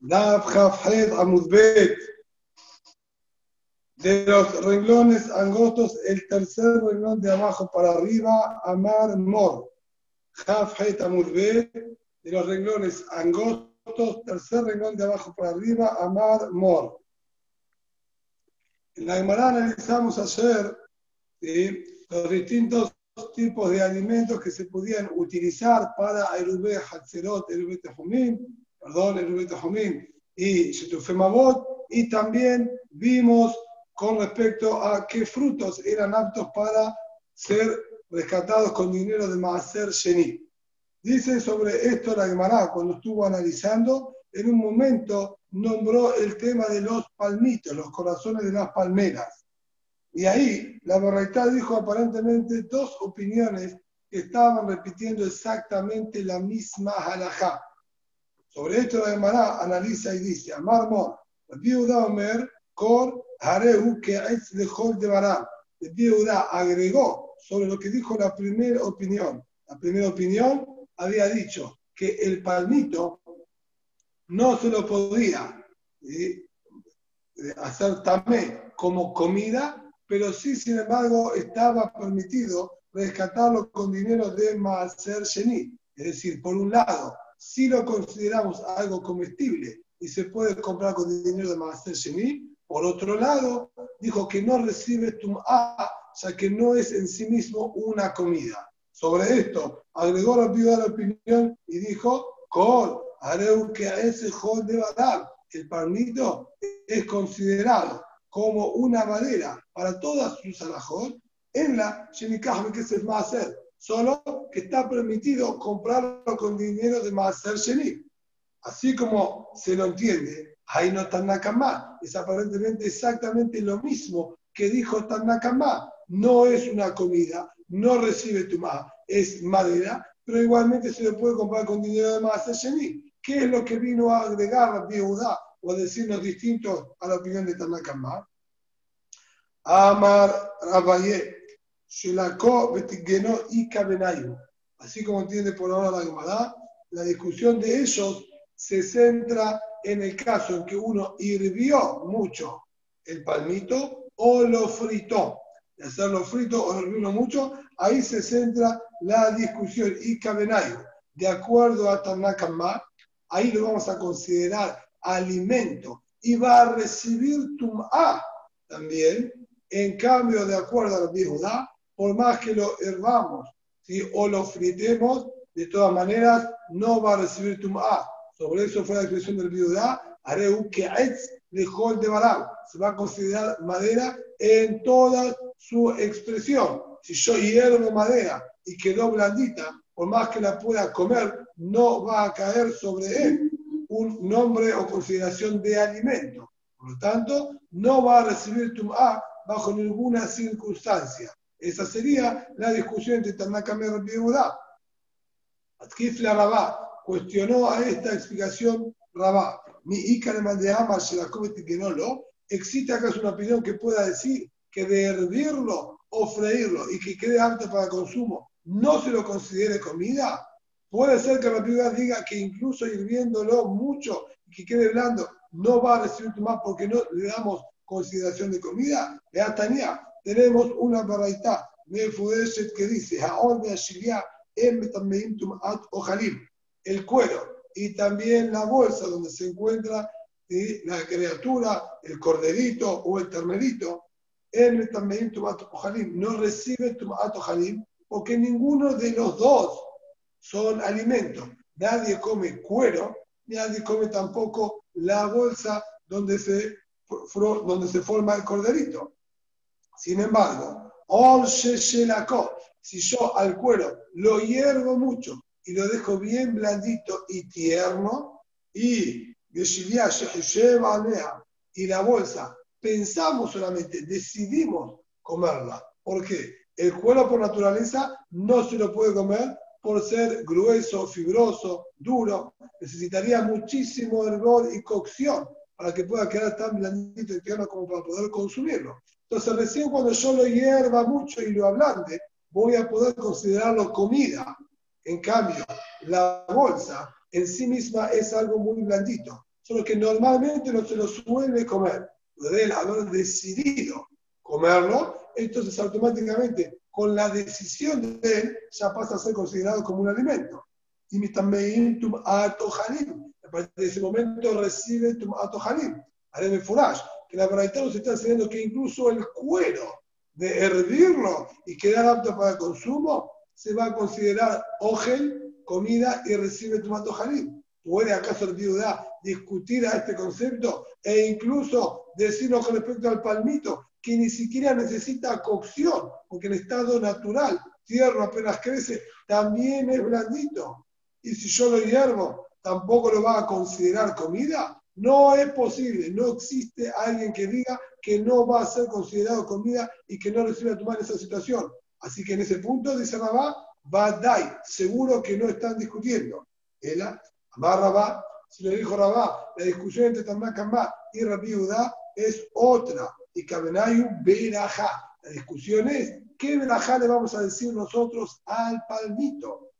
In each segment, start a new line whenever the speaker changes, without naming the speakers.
Dav Hafhed Amudbet. De los renglones angostos, el tercer renglón de abajo para arriba, Amar Mor. Hafhed Amudbet. De los renglones angostos, tercer renglón de abajo para arriba, Amar Mor. En la Gemara analizamos ayer los distintos tipos de alimentos que se podían utilizar para Erube Hatzerot, Erube Tejumim, perdón, Erube Tejumim y Shetufemabot, y también vimos con respecto a qué frutos eran aptos para ser rescatados con dinero de Maaser Sheni. Dice sobre esto la Gemara, cuando estuvo analizando, en un momento nombró el tema de los palmitos, los corazones de las palmeras. Y ahí la Borraitá dijo aparentemente dos opiniones que estaban repitiendo exactamente la misma halajá. Sobre esto la Gemara analiza y dice, Amar Mor, Viuda Omer, Kor Hareu que es de de Bará. Viuda agregó sobre lo que dijo la primera opinión. La primera opinión había dicho que el palmito no se lo podía hacer tamé como comida pero sí, sin embargo, estaba permitido rescatarlo con dinero de Maaser Sheni. Es decir, por un lado, si lo consideramos algo comestible y se puede comprar con dinero de Maaser Sheni, por otro lado, dijo que no recibe Tum'a, ya que no es en sí mismo una comida. Sobre esto, agregó la la opinión y dijo, Kol, haré que a ese jol de Badab, el palmito es considerado como una madera para todas sus alajot en la Shenikah que es el Maaser, solo que está permitido comprarlo con dinero de Maaser Sheni. Así como se lo entiende, no Tanakama es aparentemente exactamente lo mismo que dijo Tanakama. No es una comida, no recibe tumá, es madera, pero igualmente se lo puede comprar con dinero de Maaser Sheni. ¿Qué es lo que vino a agregar Yehuda o decirnos distintos a la opinión de Tanakama. Amar Rabaye, Shulako Betigeno y Kabenayu. Así como entiende por ahora la Gemara, la discusión de ellos se centra en el caso en que uno hirvió mucho el palmito o lo fritó. De hacerlo frito o hervirlo mucho, ahí se centra la discusión. Y Kabenayu, de acuerdo a Tanakama, ahí lo vamos a considerar alimento y va a recibir tum'a también. En cambio, de acuerdo a la Judá, por más que lo hervamos o lo fritemos, de todas maneras no va a recibir tum'a. Sobre eso fue la expresión del Judá, haré un ke'etz de de Balam. Se va a considerar madera en toda su expresión. Si yo hiervo madera y quedó blandita, por más que la pueda comer, no va a caer sobre él un nombre o consideración de alimento. Por lo tanto, no va a recibir Tum'a bajo ninguna circunstancia. Esa sería la discusión entre Tanaka y Yehuda. la Rabá cuestionó a esta explicación Rabá. Mi Icar ama se la comete que no lo. ¿Existe acaso una opinión que pueda decir que de hervirlo o freírlo y que quede apto para consumo no se lo considere comida? Puede ser que la Biblia diga que incluso hirviéndolo mucho y que quede blando, no va a recibir más porque no le damos consideración de comida. Tania, tenemos una baraita de Fudeshet que dice, el cuero y también la bolsa donde se encuentra la criatura, el corderito o el ternerito, no recibe tumat ojalim porque ninguno de los dos son alimentos. Nadie come cuero, nadie come tampoco la bolsa donde se, donde se forma el corderito. Sin embargo, si yo al cuero lo hiervo mucho y lo dejo bien blandito y tierno, y y la bolsa, pensamos solamente, decidimos comerla. porque El cuero por naturaleza no se lo puede comer por ser grueso, fibroso, duro, necesitaría muchísimo hervor y cocción para que pueda quedar tan blandito y tierno como para poder consumirlo. Entonces, recién cuando yo lo hierva mucho y lo ablande, voy a poder considerarlo comida. En cambio, la bolsa en sí misma es algo muy blandito. solo que normalmente no se lo suele comer. Él haber decidido comerlo, entonces automáticamente con la decisión de él ya pasa a ser considerado como un alimento. Y mi también tum atojalim. A partir de ese momento recibe tum atojalim. Haré furash. Que la verdad nos está enseñando que incluso el cuero de hervirlo y quedar apto para consumo se va a considerar ogel, comida y recibe tum atojalim. ¿Puede acaso el viuda discutir a este concepto e incluso decirnos con respecto al palmito que ni siquiera necesita cocción, porque en estado natural, tierno apenas crece, también es blandito. Y si yo lo hiervo, tampoco lo va a considerar comida. No es posible, no existe alguien que diga que no va a ser considerado comida y que no recibe tomar esa situación. Así que en ese punto, dice Rabá, Badai, seguro que no están discutiendo. Ela, Amar Rabá, si lo dijo Rabá, la discusión entre Tanakama y Rabí Udá es otra y Kabenayu Berajá. La discusión es, ¿qué Berajá le vamos a decir nosotros al palmito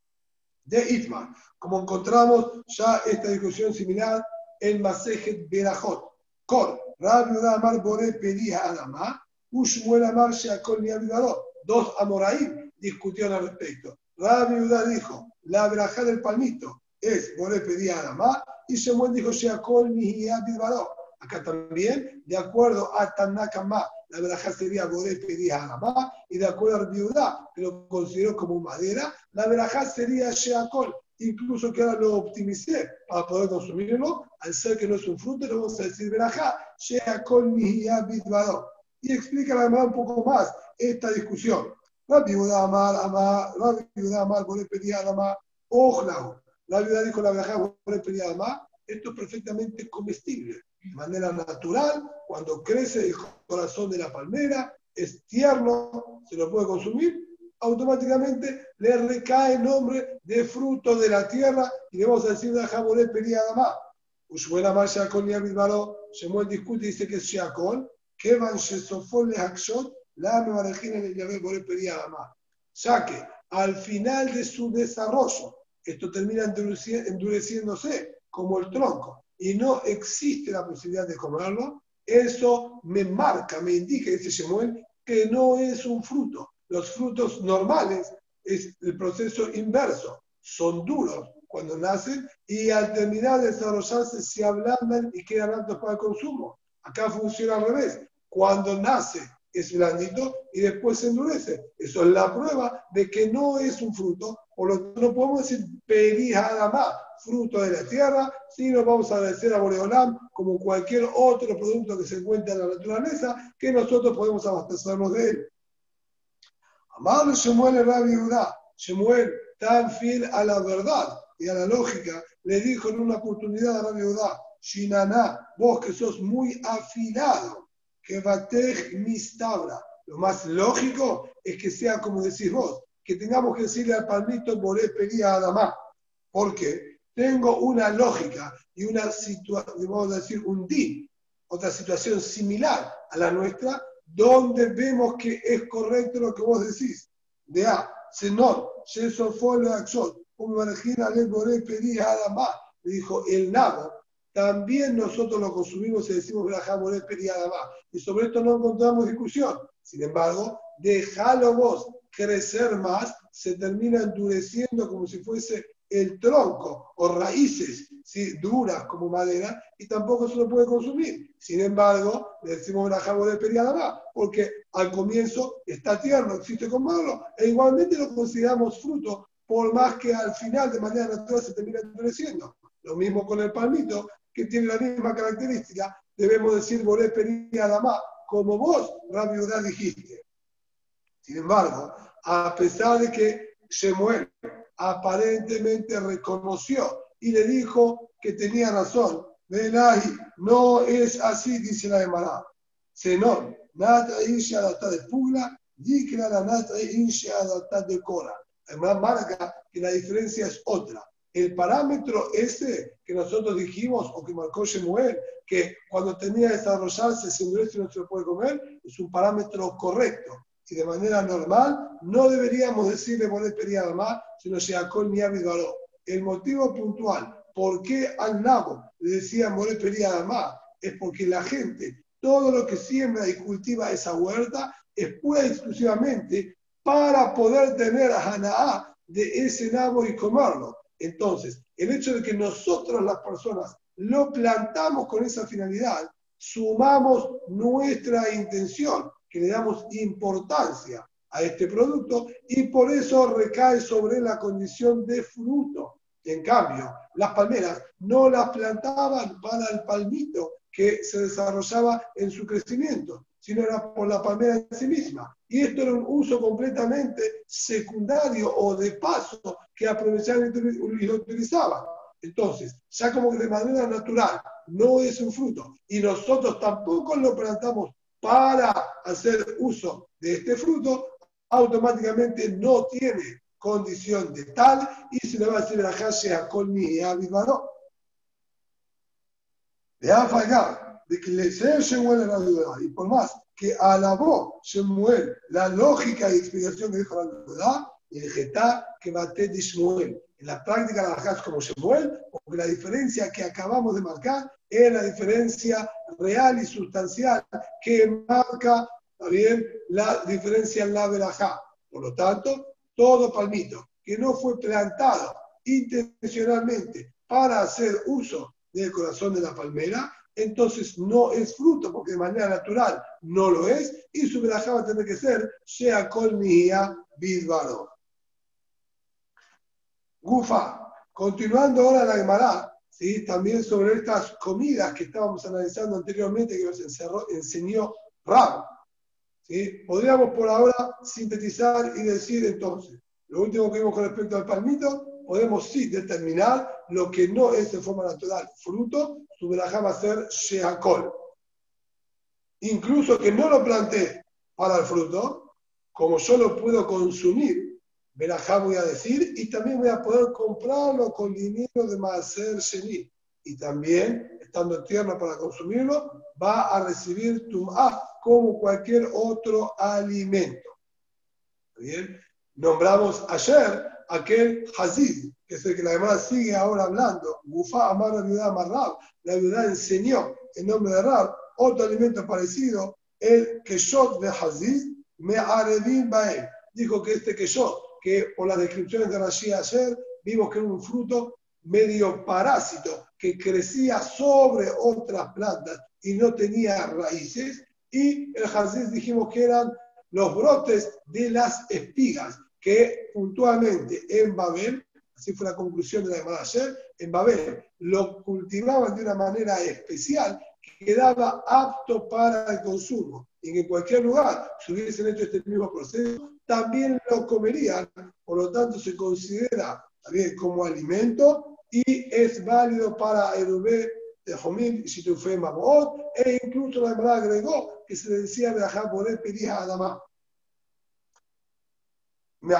de Itman? Como encontramos ya esta discusión similar en Masejet Berajot. Cor, Rabbi Amar Bore pedía Adama, Ushmuel Amar Sheakol Niabidado. Dos Amoraim discutieron al respecto. Rabbi Udá dijo, la Berajá del palmito es Bore pedía Adama, y Shemuel dijo Sheakol Niabidado Acá también, de acuerdo a Tanakama, la verajá sería Bore pedía Adama, y de acuerdo a Biudá, que lo consideró como madera, la verajá sería Sheakol. Incluso que ahora lo optimicé para poder consumirlo, al ser que no es un fruto, le vamos a decir verajá, Sheakol Mihia Bidvado. Y explica además un poco más esta discusión. La viuda Amar, Amar, la viuda Amar, Bore pedía Adama, Ojlau. La viuda dijo la verajá, Bore pedía Adama, esto es perfectamente comestible de manera natural, cuando crece el corazón de la palmera, es tierno, se lo puede consumir, automáticamente le recae nombre de fruto de la tierra y le vamos a decir la jabonet pediada más. Ushbuena más Shakol y Abidbaro, Shemuel discute y dice que es Shakol, que van Shesofol le Hakshot, la me barajina en el Yahvé Boret pediada más. Ya que al final de su desarrollo, esto termina endureciéndose como el tronco y no existe la posibilidad de comerlo, eso me marca, me indica, dice Shemuel, que no es un fruto. Los frutos normales es el proceso inverso, son duros cuando nacen y al terminar de desarrollarse se ablandan y quedan aptos para el consumo. Acá funciona al revés. Cuando nace es blandito y después se endurece. Eso es la prueba de que no es un fruto, por lo tanto no podemos decir más fruto de la tierra, sino vamos a agradecer a Boreolam como cualquier otro producto que se encuentra en la naturaleza, que nosotros podemos abastecernos de él. Amado Shemuel Rabbi Udá, Shemuel, tan fiel a la verdad y a la lógica, le dijo en una oportunidad a Rabbi Udá, Shinana, vos que sos muy afilado, que batej mistabra, lo más lógico es que sea como decís vos, que tengamos que decirle al palmito Boré Pería Adamá. ¿Por qué? tengo una lógica y una situación, vamos a decir, un din, otra situación similar a la nuestra, donde vemos que es correcto lo que vos decís. De A, Senor, Yesofolo como imagina le Boré pedía Adamá, le dijo el nabo, también nosotros lo consumimos y decimos Brajá Boré pedía Adamá. Y sobre esto no encontramos discusión. Sin embargo, déjalo vos crecer más, se termina endureciendo como si fuese el tronco o raíces ¿sí? duras como madera y tampoco se lo puede consumir. Sin embargo, le decimos una jabo de periadama porque al comienzo está tierno, existe como malo e igualmente lo consideramos fruto por más que al final de manera natural se termina endureciendo. Lo mismo con el palmito, que tiene la misma característica, debemos decir volé periadama como vos, Rabiudá, dijiste. Sin embargo, a pesar de que se muere aparentemente reconoció y le dijo que tenía razón. No es así, dice la Emara. Senor, nata insha adapta de pugla, dikra la nata insha adapta de cora. Además marca que la diferencia es otra. El parámetro ese que nosotros dijimos, o que marcó Shemuel, que cuando tenía que desarrollarse se endurece y no se lo puede comer, es un parámetro correcto y de manera normal no deberíamos decirle poner más, sino con ni El motivo puntual ¿por qué al nabo le decía More Adamá? Es porque la gente, todo lo que siembra y cultiva esa huerta, es pura exclusivamente para poder tener a Hanaá de ese nabo y comerlo. Entonces, el hecho de que nosotros las personas lo plantamos con esa finalidad, sumamos nuestra intención, que le damos importancia a este producto y por eso recae sobre la condición de fruto. En cambio, las palmeras no las plantaban para el palmito que se desarrollaba en su crecimiento, sino era por la palmera en sí misma. Y esto era un uso completamente secundario o de paso que aprovechaban y lo utilizaban. Entonces, ya como que de manera natural no es un fruto y nosotros tampoco lo plantamos para hacer uso de este fruto, automáticamente no tiene condición de tal y se le va a decir la calle a Colmi y a Vivaro. Le ha fallado de que le sea Shemuel la duda y por más que alabó Shemuel la lógica y explicación que dijo la duda, el getá que bate de Shemuel. En la práctica la es como Shemuel, porque la diferencia que acabamos de marcar es la diferencia real y sustancial que marca también la diferencia en la verajá. Por lo tanto, todo palmito que no fue plantado intencionalmente para hacer uso del corazón de la palmera, entonces no es fruto, porque de manera natural no lo es, y su verajá va a tener que ser sea colmía bidvaro. Gufa, continuando ahora la Gemara, ¿sí? también sobre estas comidas que estábamos analizando anteriormente, que nos enseñó Rab. ¿Sí? Podríamos por ahora sintetizar y decir entonces, lo último que vimos con respecto al palmito, podemos sí determinar lo que no es de forma natural fruto, su verajá va a ser sheakol. Incluso que no lo planté para el fruto, como yo lo puedo consumir, verajá voy a decir, y también voy a poder comprarlo con dinero de Maaser Sheni. Y también, estando tierno para consumirlo, va a recibir tum'ah como cualquier otro alimento. ¿Bien? Nombramos ayer aquel Hazid, que es el que la demás sigue ahora hablando. Gufa Amar la viuda Marrab. La viuda enseñó en nombre de Rab otro alimento parecido, el Keshot de Hazid, me aredin baem. Dijo que este Keshot, que por las descripciones de Rashi ayer, vimos que era un fruto medio parásito que crecía sobre otras plantas y no tenía raíces. Y el Hazid dijimos que eran los brotes de las espigas que puntualmente en Babel, así fue la conclusión de la llamada ayer, en Babel lo cultivaban de una manera especial que quedaba apto para el consumo y que en cualquier lugar, si hubiesen hecho este mismo proceso, también lo comerían, por lo tanto se considera también como alimento y es válido para el de Jomín y Situfé Mamot, e incluso la llamada agregó que se le decía de Ajá Boré Pirija Adamá me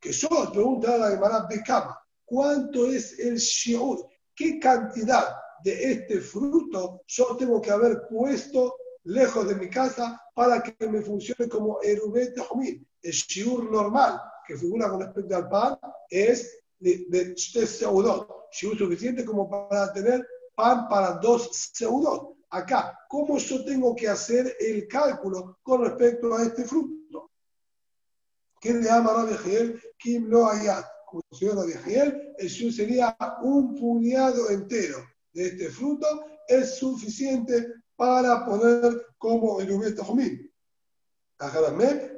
Que yo pregunto a la Gemara Becama, ¿cuánto es el shiur? ¿Qué cantidad de este fruto yo tengo que haber puesto lejos de mi casa para que me funcione como erubet de El shiur normal que figura con respecto al pan es de, de seudot, shiur suficiente como para tener pan para dos seudot. Acá, ¿cómo yo tengo que hacer el cálculo con respecto a este fruto? ¿Qué le llama Rabbi Jehiel? Kim lo hayat. Como señor Rabbi el shu sería un puñado entero de este fruto, es suficiente para poner como el Ubet Jomín.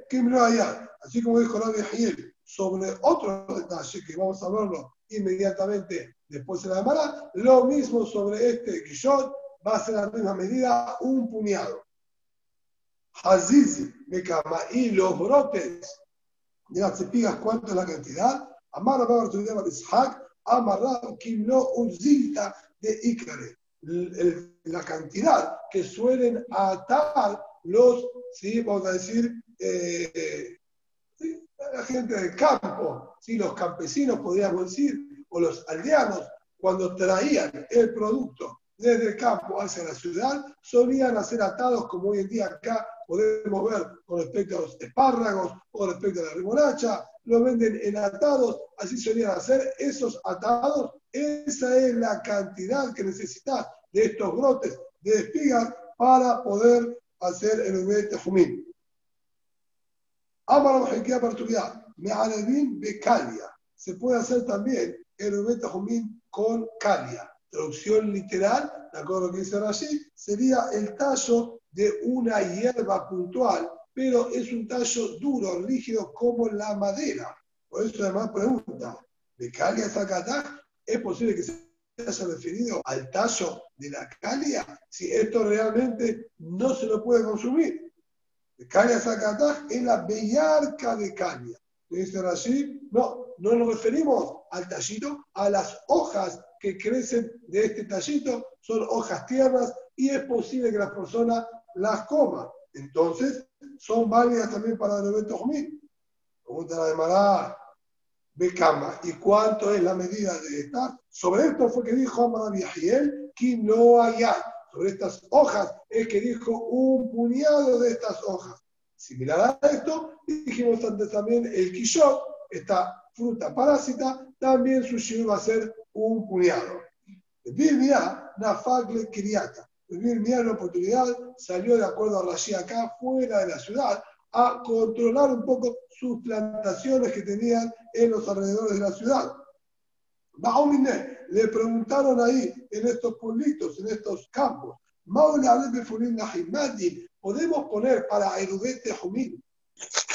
Kim lo hayat. Así como dijo Rabbi Jehiel sobre otro detalle que vamos a verlo inmediatamente después de la llamada, lo mismo sobre este Kishot va a ser la misma medida, un puñado. Haziz, Mekama y los brotes de las espigas, ¿cuánto es la cantidad? Amar Rabba de Ishaq, Amar Kimno Uzilta de Icare. La cantidad que suelen atar los, ¿sí? vamos a decir, eh, la gente del campo, ¿sí? los campesinos, podríamos decir, o los aldeanos, cuando traían el producto desde el campo hacia la ciudad, solían hacer atados como hoy en día acá podemos ver con respecto a los espárragos, con respecto a la remolacha, lo venden enlatados, así solían hacer esos atados, esa es la cantidad que necesitas de estos brotes de espigas para poder hacer el ubete jumín. Amar para me becalia. Se puede hacer también el ubete jumín con calia. Traducción literal, de acuerdo a lo que dice Rashi, sería el tallo de una hierba puntual, pero es un tallo duro, rígido como la madera. Por eso además pregunta, ¿de calia sacatá? ¿Es posible que se haya referido al tallo de la calia? Si esto realmente no se lo puede consumir. De calia es la bellarca de calia. Dice Rashi, no, no nos referimos al tallito, a las hojas que crecen de este tallito, son hojas tiernas y es posible que la persona las coma. Entonces, son válidas también para el evento Jumín. Pregunta la de Mará, Becama, ¿y cuánto es la medida de esta? Sobre esto fue que dijo Amar que no haya. Sobre estas hojas es que dijo un puñado de estas hojas. Similar a esto, dijimos antes también el quillot, esta fruta parásita, también su va a ser un puñado. Biblia, Nafagle Kiriaka. Biblia en la oportunidad salió de acuerdo a Rashi acá, fuera de la ciudad, a controlar un poco sus plantaciones que tenían en los alrededores de la ciudad. Le preguntaron ahí, en estos pueblitos, en estos campos, ¿podemos poner para Erudete Jumín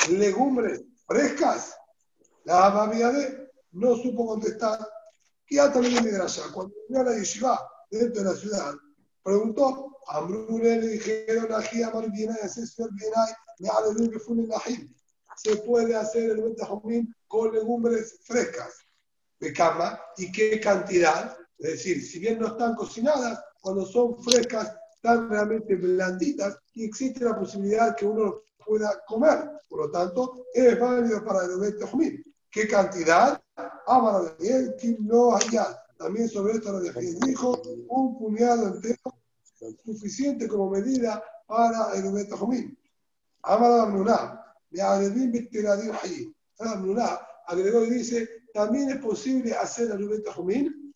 legumbres frescas? La de no supo contestar también en Midrashá, cuando vino a la yeshiva dentro de la ciudad, preguntó, a Ambrune le dijeron, Ají, Amar Bienay, Asesor Bienay, me aleluya que fue el Se puede hacer el Betahomín con legumbres frescas de cama y qué cantidad. Es decir, si bien no están cocinadas, cuando son frescas, están realmente blanditas y existe la posibilidad que uno pueda comer. Por lo tanto, es válido para el Betahomín. ¿Qué cantidad? Amar Daniel, no haya. También sobre esto lo dijo un puñado entero suficiente como medida para el Betajomín. Amar Amnuna, de Aredim Bictiradim Hayim. Amnuna agregó y dice, también es posible hacer el Betajomín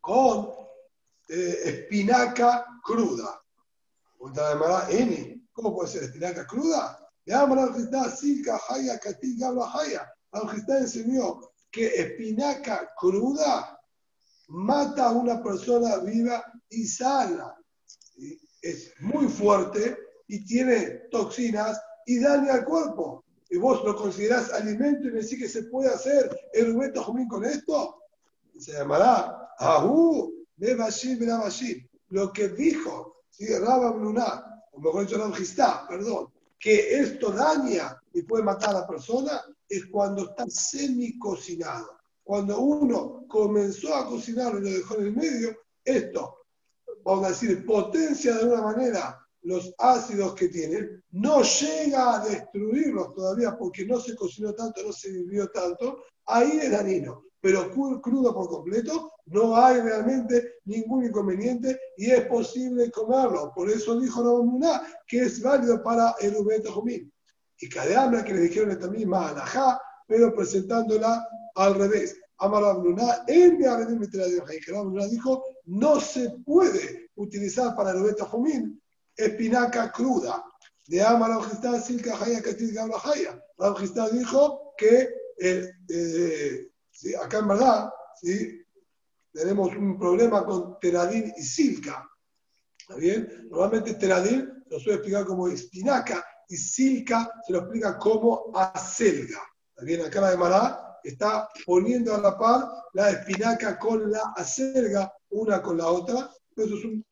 con eh, espinaca cruda. ¿Cómo puede ser espinaca cruda? De Amar Silka Haya Katil Gabla Haya. Al enseñó que espinaca cruda mata a una persona viva y sana. Es muy fuerte y tiene toxinas y daña al cuerpo. Y vos lo considerás alimento y me decís que se puede hacer el rubento jumín con esto. Se llamará Ahu de Bashir Lo que dijo ¿sí? Rabba o mejor dicho Rabba perdón, que esto daña y puede matar a la persona, es cuando está semi cocinado. Cuando uno comenzó a cocinarlo y lo dejó en el medio, esto, vamos a decir, potencia de alguna manera los ácidos que tienen, no llega a destruirlos todavía porque no se cocinó tanto, no se vivió tanto, ahí es dañino. Pero crudo por completo, no hay realmente ningún inconveniente y es posible comerlo. Por eso dijo la que es válido para el Ubeto Jumín y Kadeamna, que le dijeron esta misma alajá, pero presentándola al revés. Amar Abnuna, en de dijo, no se puede utilizar para el Ubeta Jumín espinaca cruda. De Amar Abjistá, Silka Jaya, Katil Gabla Jaya. Abjistá dijo que eh, eh, acá en verdad ¿sí? tenemos un problema con Teradín y Silka. ¿Está bien? Normalmente Teradín lo suele explicar como espinaca y silca se lo explica como acelga. También acá la de Mará está poniendo a la par la espinaca con la acelga, una con la otra. Eso es un,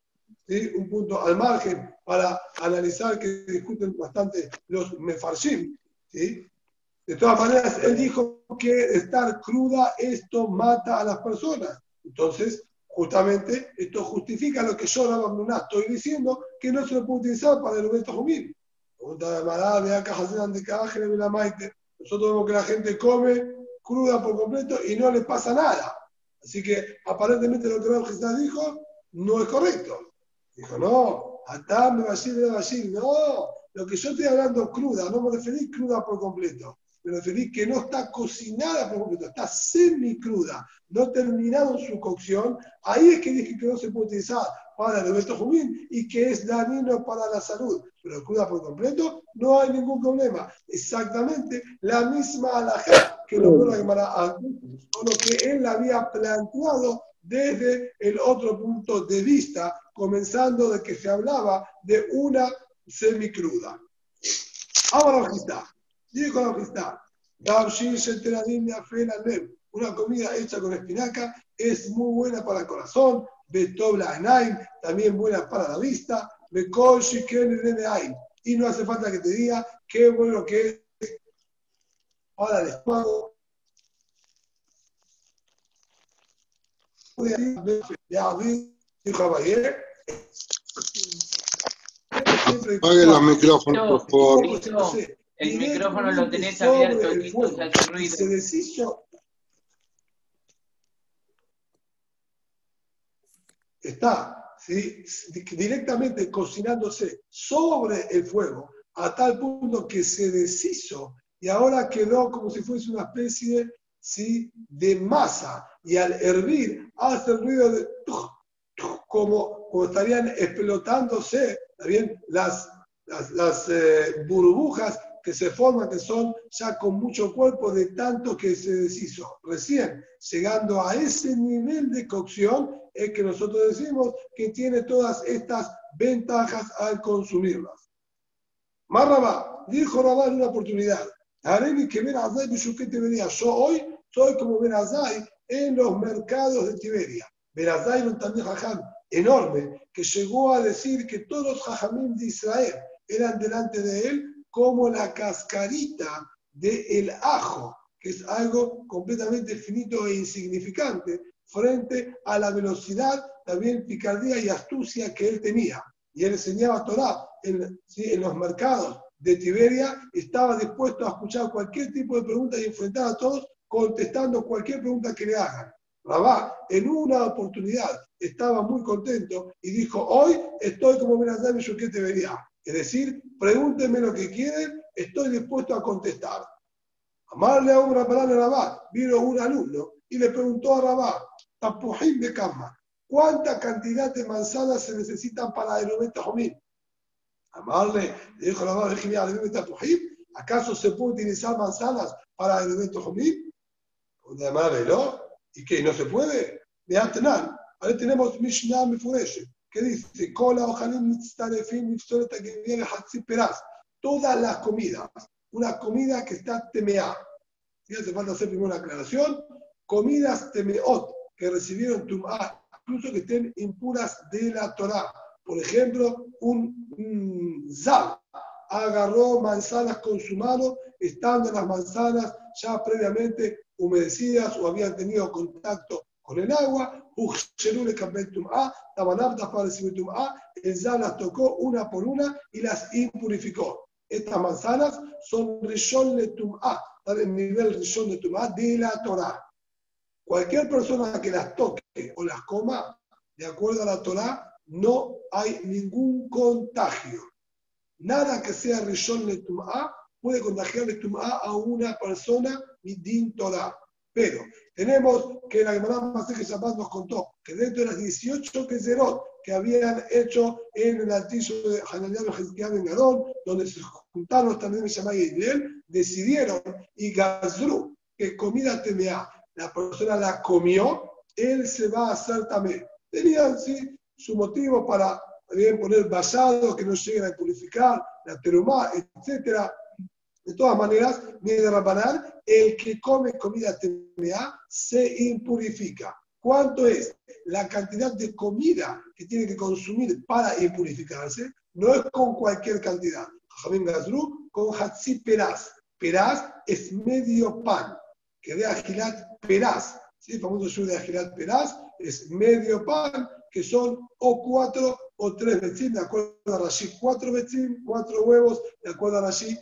un punto al margen para analizar que discuten bastante los mefarshim. De todas maneras, él dijo que estar cruda, esto mata a las personas. Entonces, justamente, esto justifica lo que yo, Rabban estoy diciendo, que no se lo puede utilizar para el evento jumil. Nosotros vemos que la gente come cruda por completo y no le pasa nada. Así que aparentemente lo que Jesús dijo no es correcto. Dijo, no, Bashir de Bashir, no, lo que yo estoy hablando cruda, no me referí cruda por completo, me referí que no está cocinada por completo, está semi cruda, no terminado su cocción, ahí es que dije que no se puede utilizar para el evento jumín y que es dañino para la salud. Pero cruda por completo, no hay ningún problema. Exactamente la misma alajá que lo que con lo que él había planteado desde el otro punto de vista, comenzando de que se hablaba de una semicruda. Ahora está. Digo la. Una comida hecha con espinaca es muy buena para el corazón, Betobla también buena para la vista, y no hace falta que te diga qué bueno que es para el estómago.
Apague los micrófonos, por favor.
El micrófono lo tenés abierto,
Se deshizo está directamente cocinándose sobre el fuego a tal punto que se deshizo y ahora quedó como si fuese una especie ¿sí? de masa y al hervir hace el ruido de como, como estarían explotándose ¿bien? las, las, eh, burbujas que se forman, que son ya con mucho cuerpo de tanto que se deshizo. Recién llegando a ese nivel de cocción es que nosotros decimos que tiene todas estas ventajas al consumirlas. Marraba, dijo Rabá en una oportunidad, Haremi que Ben Azai te venía. Yo hoy soy como Ben Azai en los mercados de Tiberia. Ben Azai era un también jajam enorme que llegó a decir que todos los jajamim de Israel eran delante de él como la cascarita del ajo, que es algo completamente finito e insignificante frente a la velocidad, también picardía y astucia que él tenía. Y él enseñaba Torah en, en los mercados de Tiberia, estaba dispuesto a escuchar cualquier tipo de pregunta y enfrentar a todos contestando cualquier pregunta que le hagan. Rabá, en una oportunidad, estaba muy contento y dijo, hoy estoy como Benazar te Tiberia. Es decir, pregúntenme lo que quieren, estoy dispuesto a contestar. Amarle a un Rabá, Rabá, vino un alumno y le preguntó a Rabá, Tapujim de Kama, ¿cuánta cantidad de manzanas se necesitan para el Jomín? Amarle, le dijo Rabá, Tapujim, ¿acaso se puede utilizar manzanas para el Jomín? De ¿no? ¿Y qué? ¿No se puede? De Atenan. Ahora tenemos Mishnah Mefureshe que dice, todas las comidas, una comida que está temeá. Y hace falta hacer primero una aclaración, comidas temeot que recibieron tumá, incluso que estén impuras de la Torah. Por ejemplo, un, un agarró manzanas con su mano, estando las manzanas ya previamente humedecidas o habían tenido contacto con el agua, el Zab las tocó una por una y las impurificó. Estas manzanas son Rishon le Tum'a, están en nivel Rishon de Tum'a de la Torah. Cualquier persona que las toque o las coma, de acuerdo a la Torah, no hay ningún contagio. Nada que sea Rishon le Tum'a puede contagiarle Tum'a a una persona din Torah. Pero tenemos que la Gemara Maseje Shabbat nos contó que dentro de las 18 Kezerot que habían hecho en el altillo de Hananiah y en Gadol, donde se juntaron también Shammai y Israel, decidieron y Gazru, que comida temea, la persona la comió, él se va a hacer también. Tenían sí su motivo para bien poner basado, que no lleguen a purificar, la terumá, etcétera, de todas maneras, viene Rabbanán, el que come comida TMA se impurifica. ¿Cuánto es la cantidad de comida que tiene que consumir para impurificarse? No es con cualquier cantidad. Jamín Gazru con Hatsi Peraz. Peraz es medio pan, que de Agilat Peraz. ¿sí? El famoso show de Agilat Peraz es medio pan, que son o cuatro o tres vecinos, de acuerdo a Rashi, cuatro vecinos, cuatro huevos, de acuerdo a Rashi,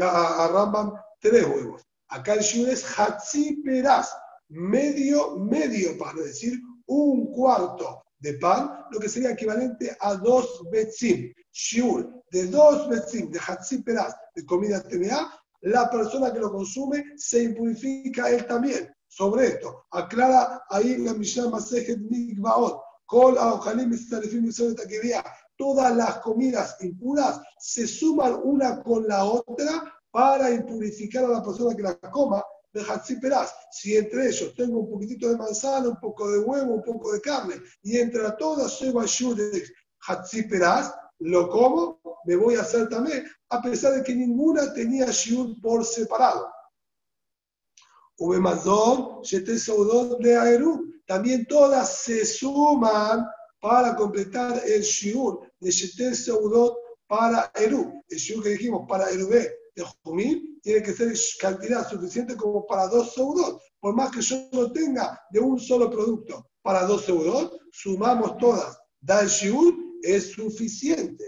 a, Rambam tres huevos. Acá el shur es Hatzi Peraz, medio, medio para decir un cuarto de pan, lo que sería equivalente a dos betzim. Shiur, de dos betzim, de hatziperas, de comida TVA, la persona que lo consume se impurifica él también. Sobre esto, aclara ahí la Mishnah Masejet Mikvaot, Kol Aojalim Todas las comidas impuras se suman una con la otra para impurificar a la persona que la coma de Hatziperas. Si entre ellos tengo un poquitito de manzana, un poco de huevo, un poco de carne, y entre todas llevo a Hatziperas, lo como, me voy a hacer también, a pesar de que ninguna tenía shiur por separado. Ubemazón, Saudot de Aeru, también todas se suman para completar el shiur de Shetel Saudot para Eru. El shiur que dijimos para Erubé de Jumín tiene que ser cantidad suficiente como para dos Saudot. Por más que yo no tenga de un solo producto para dos Saudot, sumamos todas. Da el shiur es suficiente.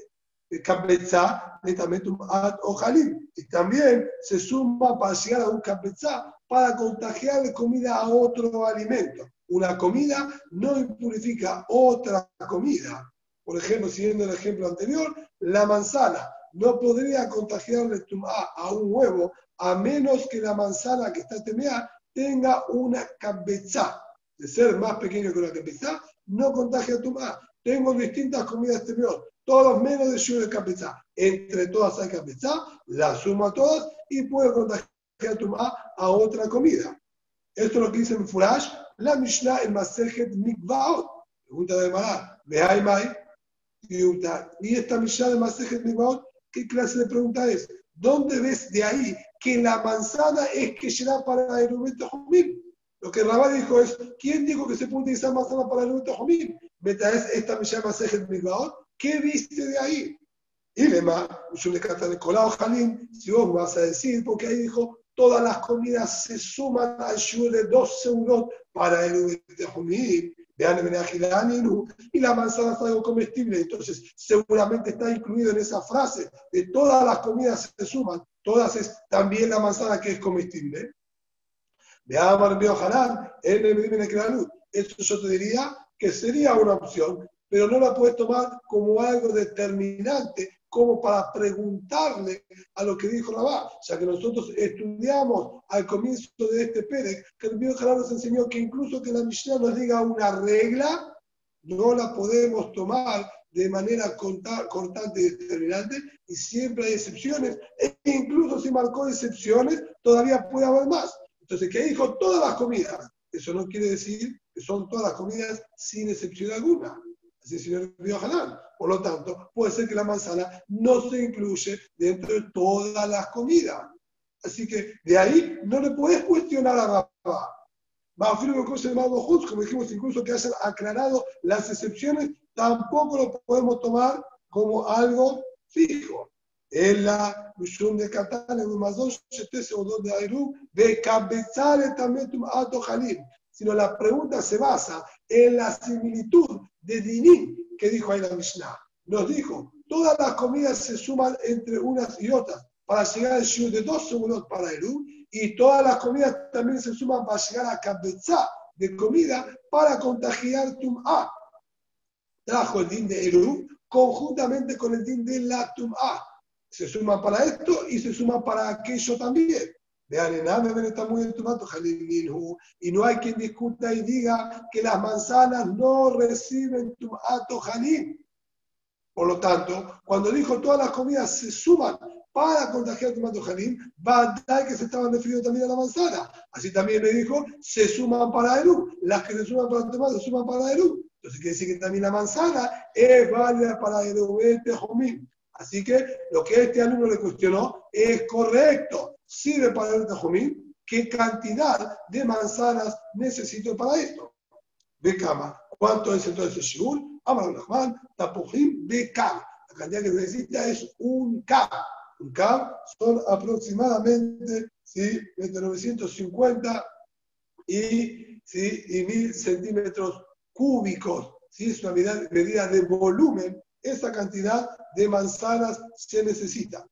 Campezá, netamente un ojalín. Y también se suma para llegar a un campezá para contagiar comida a otro alimento. Una comida no impurifica otra comida. Por ejemplo, siguiendo el ejemplo anterior, la manzana no podría contagiarle a un huevo a menos que la manzana que está temea tenga una cabeza. De ser más pequeño que una cabeza, no contagia tumá. Tengo distintas comidas temor, todos menos de shiur de cabeza. Entre todas hay cabeza, la sumo a todas y puedo contagiar tumá a otra comida. Esto es lo que dice en Furash, la Mishnah en Masejet Mikvaot. Pregunta de Mará, Mai. Y esta Mishnah de Masejet Mikvaot, ¿qué clase de pregunta es? ¿Dónde ves de ahí que la manzana es que será para el Rubén Jomim? Lo que Rabá dijo es, ¿quién dijo que se puede utilizar manzana para el Rubén Jomim? ¿Esta esta Mishnah Masejet Mikvaot? ¿Qué viste de ahí? Y lema, de colado Jalín, si vos vas a decir, porque ahí dijo, todas las comidas se suman al shur de dos euros para el de y la manzana es algo comestible, entonces seguramente está incluido en esa frase de todas las comidas se suman, todas es también la manzana que es comestible. De Amar el Eso yo te diría que sería una opción, pero no la puedes tomar como algo determinante como para preguntarle a lo que dijo Rabá, ya que nosotros estudiamos al comienzo de este Pérez, que el Dios nos enseñó que incluso que la Mishnah nos diga una regla, no la podemos tomar de manera cortante y determinante, y siempre hay excepciones, e incluso si marcó excepciones, todavía puede haber más. Entonces, ¿qué dijo todas las comidas, eso no quiere decir que son todas las comidas sin excepción alguna. Así. Por lo tanto, puede ser que la manzana no se incluye dentro de todas las comidas. Así que de ahí no le puedes cuestionar a Rabá. Como dijimos, incluso que hayan aclarado las excepciones, tampoco lo podemos tomar como algo fijo. En la Mishum de Catán, en más dos, de Airu, de Cabezale también tu Ato Jalil. Sino la pregunta se basa en la similitud de Dinim que dijo ahí la Mishnah. Nos dijo, todas las comidas se suman entre unas y otras para llegar al shiur de dos segundos para Eru y todas las comidas también se suman para llegar a Kabetza de comida para contagiar Tum'a. Trajo el din de Eru conjuntamente con el din de la Tum'a. Se suman para esto y se suman para aquello también. Y no hay quien discuta y diga que las manzanas no reciben tumato jalín. Por lo tanto, cuando dijo todas las comidas se suman para contagiar tumato jalín, va a dar que se estaban refiriendo también a la manzana. Así también me dijo, se suman para Eru. Las que se suman para el se suman para Eru. Entonces quiere decir que también la manzana es válida para Eru. Así que lo que este alumno le cuestionó es correcto sirve para el tajumín, ¿qué cantidad de manzanas necesito para esto? De cama. ¿Cuánto es entonces el shiur? Amar Rahman, tapujim. La cantidad que necesita es un K. Un K son aproximadamente ¿sí? entre 950 y, ¿sí? y 1000 centímetros cúbicos. ¿sí? Es una medida de volumen. Esa cantidad de manzanas se necesita.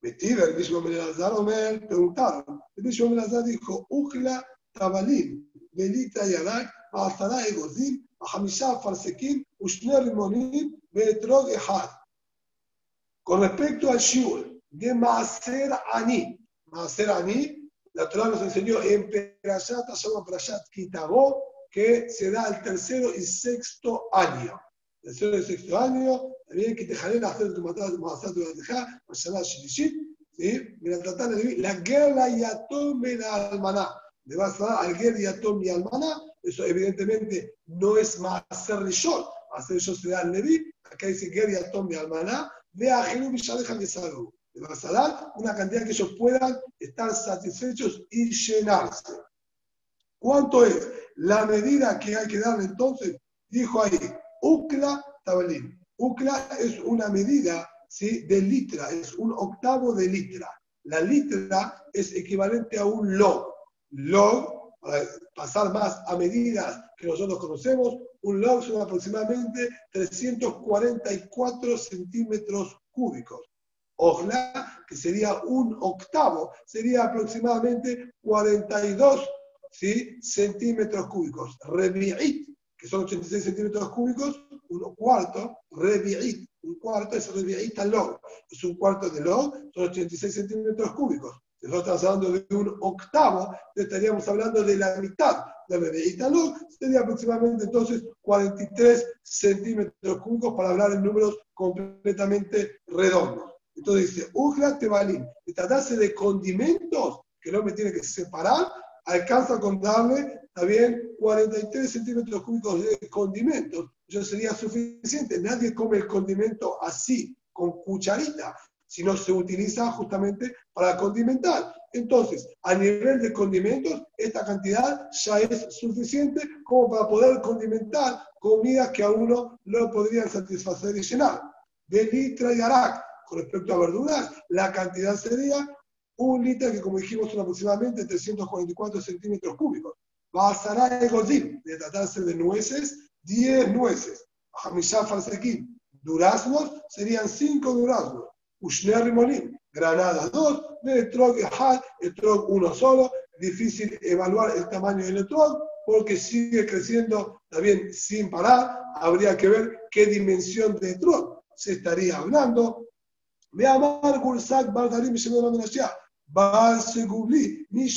Betira, el mismo Melazar Omer, preguntaron. El mismo Melazar dijo, Ujla Tabalim, Belita Yarak, Azara Egozim, Hamisha Farsekin, Ushner Rimonim, Betrog Ehad. Con respecto al Shiur de Maaser Ani, Maaser Ani, la Torah nos enseñó en Perashat Ashama Perashat Kitabo que se da tercero y sexto año. El tercero y sexto año, también que te jalen a hacer tu matada, tu matada, tu matada, Mashallah Shilishit, ¿sí? Mira, tratar de vivir la guerra y atome la almaná. Le vas a dar al guerra y atome y almaná, eso evidentemente no es Maaser Rishon, Maaser Rishon se da al Leví, acá dice guerra y atome y almaná, ve a Jerú y Shaleja Yesaru. Le vas a dar una cantidad que ellos puedan estar satisfechos y llenarse. ¿Cuánto es la medida que hay que darle entonces? Dijo ahí, Ukla Tabalín. Ukla es una medida ¿sí? de litra, es un octavo de litra. La litra es equivalente a un log. Log, para pasar más a medidas que nosotros conocemos, un log son aproximadamente 344 centímetros cúbicos. Ojla, que sería un octavo, sería aproximadamente 42 ¿sí? centímetros cúbicos. Que son 86 centímetros cúbicos, un cuarto, revi'it, un cuarto es revi'it al log. Es un cuarto de log, son 86 centímetros cúbicos. Si nosotros estamos hablando de un octavo, estaríamos hablando de la mitad de revi'it al log, sería aproximadamente entonces 43 centímetros cúbicos para hablar en números completamente redondos. Entonces dice, Ujla Tebalín, tratarse de condimentos que no me tiene que separar, alcanza con darle también 43 centímetros cúbicos de condimentos. Eso sería suficiente. Nadie come el condimento así, con cucharita, sino se utiliza justamente para condimentar. Entonces, a nivel de condimentos, esta cantidad ya es suficiente como para poder condimentar comidas que a uno no podrían satisfacer y llenar. De litra y arak, con respecto a verduras, la cantidad sería un litro que, como dijimos, son aproximadamente 344 centímetros cúbicos. Basará el godín, de tratarse de nueces, 10 nueces. Hamishá farsequín, duraznos, serían 5 duraznos. Ushner rimolín, granadas 2, de etrog ejad, etrog uno solo. Difícil evaluar el tamaño del etrog porque sigue creciendo también sin parar. Habría que ver qué dimensión de etrog se estaría hablando. Me amar Gursak Bardarim Baal Segubli, mi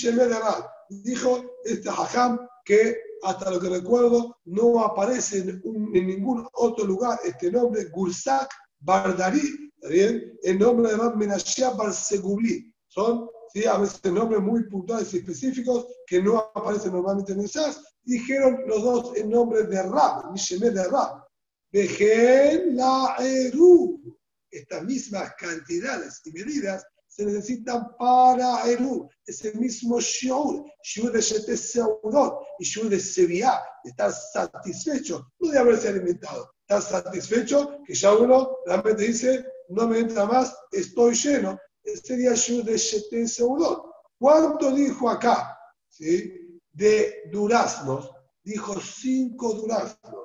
Dijo este hajam que hasta lo que recuerdo no aparece en, ningún otro lugar este nombre, Gursak Bardari, ¿está bien? El nombre de Rab Menashia Bar Segubli. Son ¿sí? a veces nombres muy puntuales y específicos que no aparecen normalmente en el SAS. Dijeron los dos en nombre de Rab, Mishemé de Rab. La Eru. Estas mismas cantidades y medidas se necesitan para Eru, ese mismo Shiur, Shiur de Shete Seudot y Shiur de Sevilla, estar satisfecho, no de haberse alimentado, estar satisfecho que ya uno realmente dice, no me entra más, estoy lleno. Ese sería Shiur de Shete Seudot. ¿Cuánto dijo acá? ¿Sí? De duraznos, dijo cinco duraznos.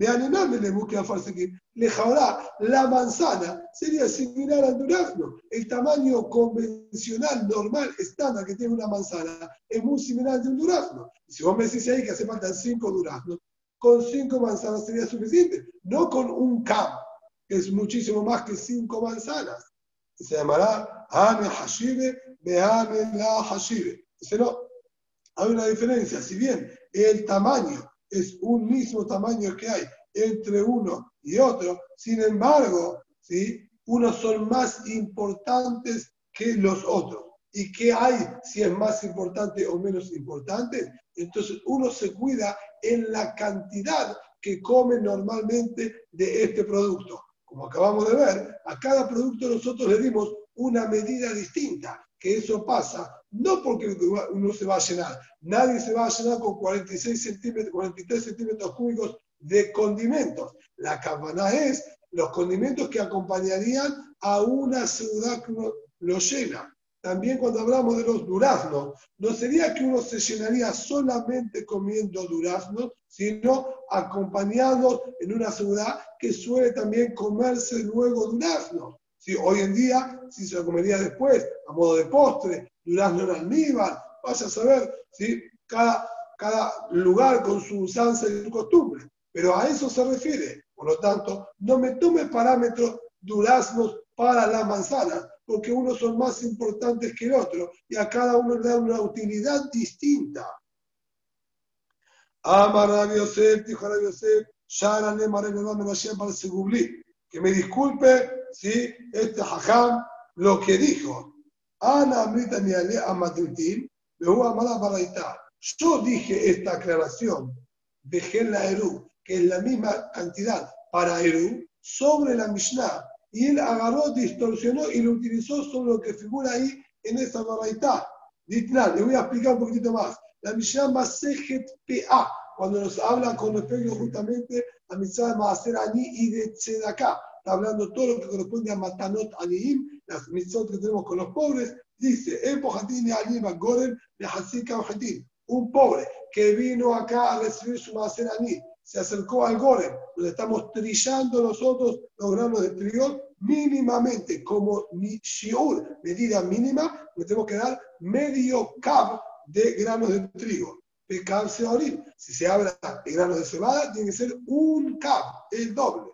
Le busque a Farsequín. Lejaorá, la manzana sería similar al durazno. El tamaño convencional, normal, estándar que tiene una manzana es muy similar al de un durazno. si vos me decís ahí que hace falta cinco duraznos, con cinco manzanas sería suficiente. No con un cam, que es muchísimo más que cinco manzanas. Se llamará Ame Hashibe, Beame la Hashibe. Dice, no, hay una diferencia. Si bien el tamaño es un mismo tamaño que hay entre uno y otro, sin embargo, ¿sí? unos son más importantes que los otros. ¿Y qué hay si es más importante o menos importante? Entonces uno se cuida en la cantidad que come normalmente de este producto. Como acabamos de ver, a cada producto nosotros le dimos una medida distinta, que eso pasa no porque uno se va a llenar, nadie se va a llenar con 46 centímetros, 43 centímetros cúbicos de condimentos. La campana es los condimentos que acompañarían a una ciudad que lo llena. También cuando hablamos de los duraznos, no sería que uno se llenaría solamente comiendo duraznos, sino acompañado en una ciudad que suele también comerse luego duraznos. Si hoy en día, si se lo comería después, a modo de postre, durazno en almíbar, vaya a saber, cada, cada lugar con su usanza y su costumbre. Pero a eso se refiere. Por lo tanto, no me tome parámetros duraznos para la manzana, porque unos son más importantes que el otro y a cada uno le da una utilidad distinta. Amar Rabbi Yosef, dijo que me disculpe si este hajam lo que dijo. Ana Yo dije esta aclaración de la Eru, que es la misma cantidad para Eru, sobre la Mishnah y él agarró, distorsionó y lo utilizó sobre lo que figura ahí en esa baraita. le voy a explicar un poquito más. La Mishnah Masejet PA, cuando nos habla con respecto justamente a Mitzvah Maaser Ani y de Tzedaká, está hablando todo lo que corresponde a Matanot Aniim, las mitzvot que tenemos con los pobres, dice, un pobre que vino acá a recibir su Maaser Ani, se acercó al Gorem, donde estamos trillando nosotros los granos de trigo, mínimamente, como mi shiur, medida mínima, le tenemos que dar medio cab de granos de trigo. Cab Si se habla de granos de cebada, tiene que ser un cab, el doble.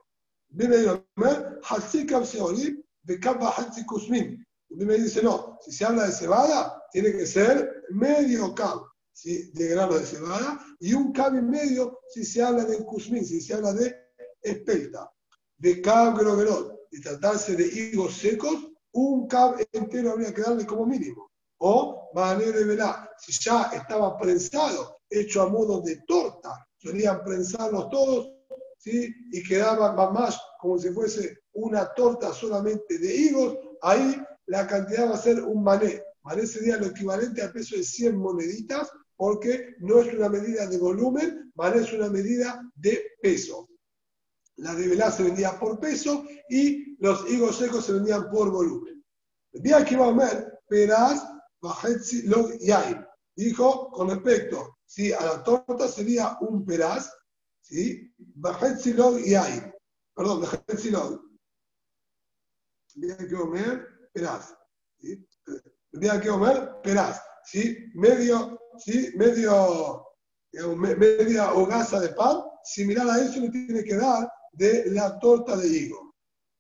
Viene de Hatsi cab kusmin. me dice, no, si se habla de cebada, tiene que ser medio cab de grano de cebada, y un cab y medio si se habla de cusmín, si se habla de espelta. De cab grogerot, de tratarse de higos secos, un cab entero habría que darle como mínimo. O manera de velá, si ya estaba prensado, hecho a modo de torta, solían prensarlos todos, ¿sí? y quedaban más como si fuese una torta solamente de higos, ahí la cantidad va a ser un mané. Mané sería lo equivalente al peso de 100 moneditas, porque no es una medida de volumen, ¿vale? es una medida de peso. La de velá se vendía por peso y los higos secos se vendían por volumen. El día que iba a ver, peraz, bajetzi, log, yain. Dijo con respecto, a la torta sería un peraz, ¿sí? Bajetzi, log, yain. Perdón, bajetzi, log. Día que ver, peraz. ¿sí? Que ver, peraz. ¿sí? Medio ¿sí? medio, media hogaza de pan, similar a eso le tiene que dar de la torta de higo.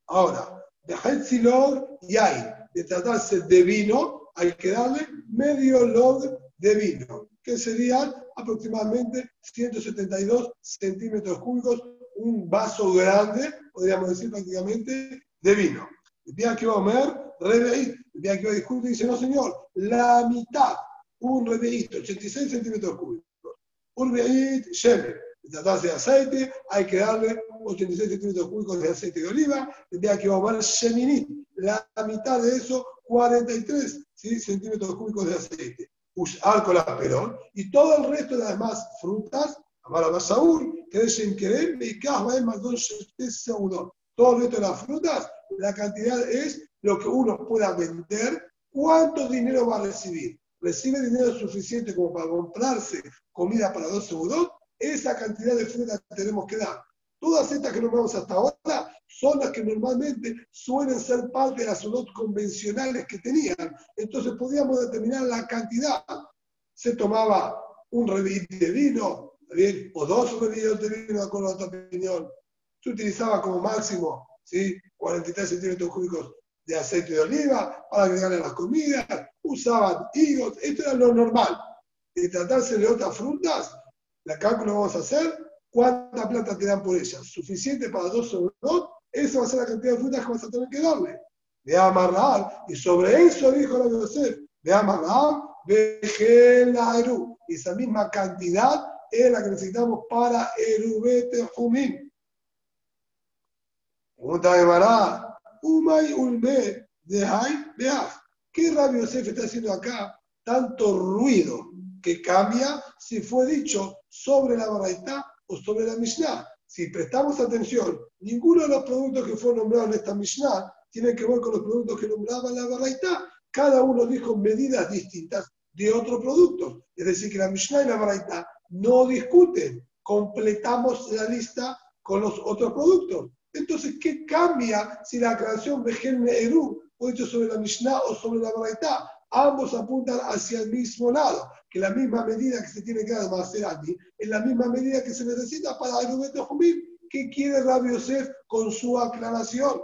Ahora, de Hetzilog y hay, de tratarse de vino, hay que darle medio log de vino, que serían aproximadamente 172 centímetros cúbicos, un vaso grande, podríamos decir prácticamente, de vino. Día que va a comer, el día que va a discutir, dice, no señor, la mitad un rebeíto, 86 centímetros cúbicos. Un rebeíto, shemen. Tratarse de aceite, hay que darle 86 centímetros cúbicos de aceite de oliva. Tendría que tomar sheminit, la mitad de eso, 43 centímetros cúbicos de aceite. Alcohol perón. Y todo el resto de las demás frutas, Amara Basaúl, crecen querer, y cada más dos Todo el resto de las frutas, la cantidad es lo que uno pueda vender, cuánto dinero va a recibir recibe dinero suficiente como para comprarse comida para dos segundos, esa cantidad de fruta tenemos que dar. Todas estas que nombramos hasta ahora son las que normalmente suelen ser parte de las salud convencionales que tenían. Entonces podíamos determinar la cantidad. Se tomaba un revite de vino, o dos revidos de vino, de acuerdo a tu opinión. Se utilizaba como máximo ¿sí? 43 centímetros cúbicos de aceite de oliva para agregarle a las comidas, usaban higos, esto era lo normal. Y tratarse de otras frutas, la cálculo vamos a hacer, ¿cuánta plata te dan por ellas? ¿Suficiente para dos sobre dos? Esa va a ser la cantidad de frutas que vas a tener que darle. De amarrar, y sobre eso dijo la Yosef, de amarrar, la Eru. Esa misma cantidad es la que necesitamos para Erubete Jumín. Pregunta de Mará, Umay Ulme de Hay ¿Qué Rabbi Yosef está haciendo acá? Tanto ruido que cambia si fue dicho sobre la Baraita o sobre la Mishnah. Si prestamos atención, ninguno de los productos que fueron nombrados en esta Mishnah tiene que ver con los productos que nombraba la Baraita. Cada uno dijo medidas distintas de otros productos. Es decir, que la Mishnah y la Baraita no discuten. Completamos la lista con los otros productos. Entonces, ¿qué cambia si la aclaración Vejen Eru fue hecho sobre la Mishnah o sobre la Baraita? ambos apuntan hacia el mismo lado, que la misma medida que se tiene que dar Maserati es la misma medida que se necesita para el de Jumim. ¿Qué quiere Rabbi Yosef con su aclaración?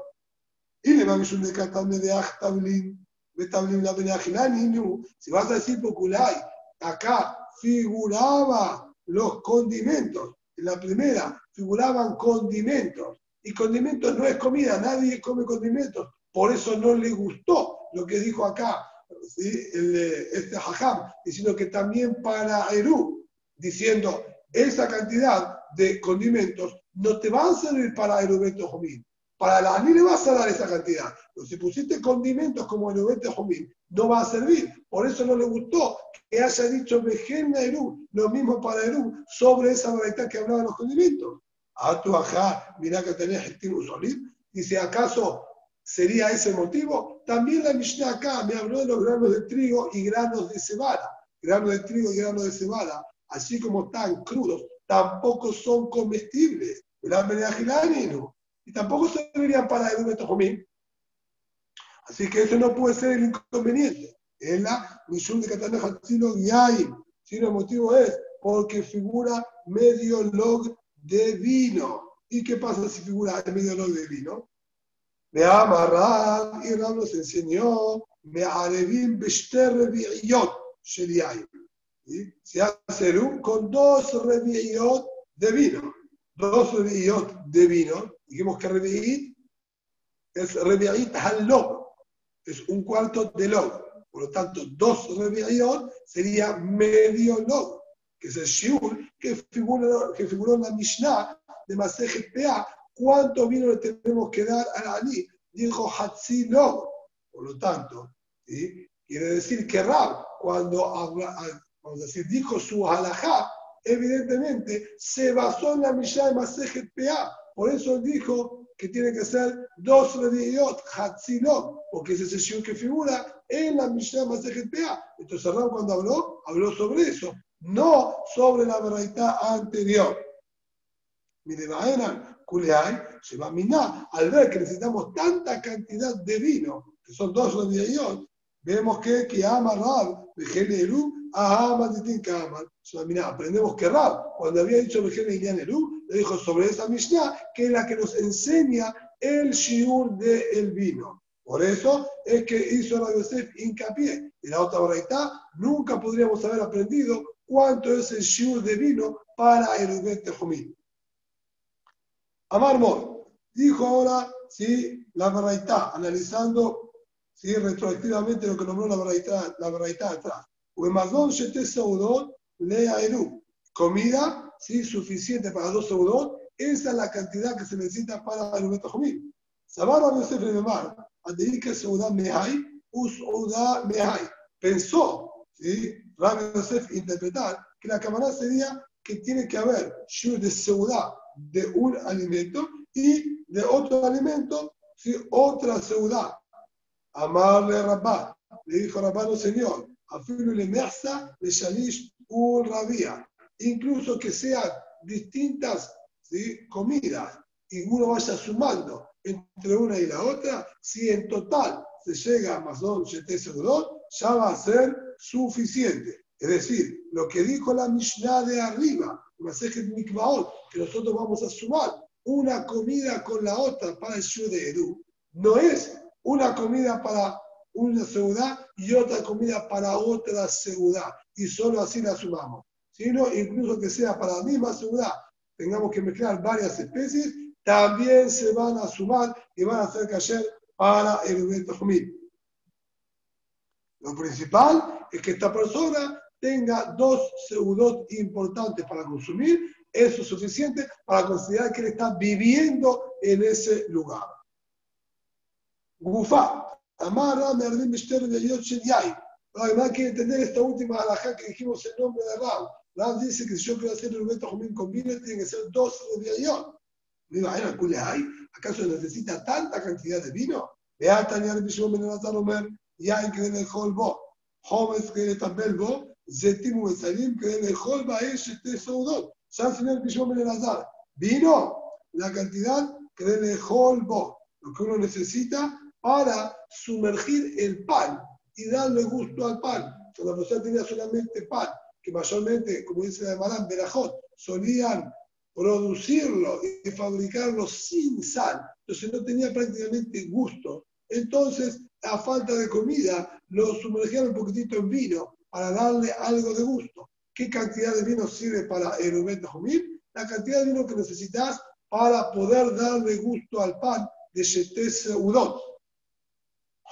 Y le vamos de Achtablin, la Si vas a decir Poculay, acá figuraba los condimentos. En la primera figuraban condimentos. Y condimentos no es comida, nadie come condimentos. Por eso no le gustó lo que dijo acá este hajam, diciendo que también para Eru, diciendo esa cantidad de condimentos no te van a servir para Erubeto Jomín. Para la Ani le vas a dar esa cantidad. Pero si pusiste condimentos como Erubeto Jomín, no va a servir. Por eso no le gustó que haya dicho Vejen Eru, lo mismo para Eru, sobre esa variedad que hablaba de los condimentos. A tu ajá, mira que tenés el Solid. Dice, ¿acaso sería ese motivo. También la Mishnah acá me habló de los granos de trigo y granos de cebada. Granos de trigo y granos de cebada, así como están crudos, tampoco son comestibles. Y tampoco servirían para el. Así que eso no puede ser el inconveniente. Es la misión de Catana Hatzino Yaim. Si el motivo es porque figura medio log de vino. ¿Y qué pasa si figura medio log de vino? Me amarrar y Rab nos enseñó, me arevim bester revi'iyot shel Se hace un con dos revi'iyot de vino. Dos revi'iyot de vino. Dijimos que revi'it es revi'it halog. Es un cuarto de log. Por lo tanto, dos revi'iyot sería medio log. Que es el shiur que figuró, que figuró en la Mishnah de Masejet Pea ¿Cuánto vino le tenemos que dar a Ali? Dijo Hatzilog. Por lo tanto, quiere decir que Rab, cuando, vamos a decir, dijo su halajá, evidentemente se basó en la Mishnah de Masejet Pea. Por eso dijo que tiene que ser dos rediot, Hatzilog, porque ese es el que figura en la Mishnah de Masejet Pea. Entonces Rab cuando habló, habló sobre eso, no sobre la verdad anterior. Mire, se va a. Al ver que necesitamos tanta cantidad de vino, que son dos rodillas, vemos que que ama Rab, Vejeneru, ama Titin minar. Aprendemos que Rab, cuando había dicho Vejeneru, le dijo sobre esa Mishnah, que es la que nos enseña el shiur del vino. Por eso es que hizo Rabbi Yosef hincapié. En la otra baraita nunca podríamos haber aprendido cuánto es el shiur de vino para el Ubet Jomín. Amar Mor, dijo ahora, sí, la Baraitá, analizando ¿sí? retroactivamente lo que nombró la Baraitá, la Baraitá atrás. Shete Seudot Lea Eru. Comida, sí, suficiente para dos Seudot, esa es la cantidad que se necesita para el Ubeto Jomim. Sabar Rabbi Yosef Rememar, Adeike Seudá Mehai, Usouda Mehai. Pensó, ¿sí? Rabbi Yosef interpretar que la cámara sería que tiene que haber Shur de Seudá de un alimento y de otro alimento, si otra ciudad. Amarle Rabá, le dijo Rabá, no señor, afirme le mesa le shalish un rabía. Incluso que sean distintas ¿sí? comidas y uno vaya sumando entre una y la otra, si en total se llega a Mazón ya va a ser suficiente. Es decir, lo que dijo la Mishnah de arriba, que nosotros vamos a sumar una comida con la otra para el Shur de Edu, no es una comida para una ciudad y otra comida para otra ciudad, y solo así la sumamos, sino incluso que sea para la misma ciudad, tengamos que mezclar varias especies, también se van a sumar y van a hacer cayer para el evento Lo principal es que esta persona tenga dos seudot importantes para consumir, eso es suficiente para considerar que él está viviendo en ese lugar. Gufa, Amara, Merdim, Bishter, de Yai. Además, hay que entender esta última alajá que dijimos en nombre de Rab. Rab dice que si yo quiero hacer el Rubén Jumín con vino, tiene que ser dos Rubiyayot. Digo, hay? ¿Acaso necesita tanta cantidad de vino? Vea, Tania, Bishom, Menazar, Omer, Yain, que en el Holbo, Tabelbo, Zetim Besalim, que en el Holba es este Saudot. Ya el señor Pishom Ben Elazar. Vino la cantidad que el Holbo, lo que uno necesita para sumergir el pan y darle gusto al pan. Cuando la persona tenía solamente pan, que mayormente, como dice la Marán, Berajot, solían producirlo y fabricarlo sin sal, entonces no tenía prácticamente gusto. Entonces, a falta de comida, lo sumergían un poquitito en vino para darle algo de gusto. ¿Qué cantidad de vino sirve para el de Jumil? La cantidad de vino que necesitas para poder darle gusto al pan de Shetes Udot.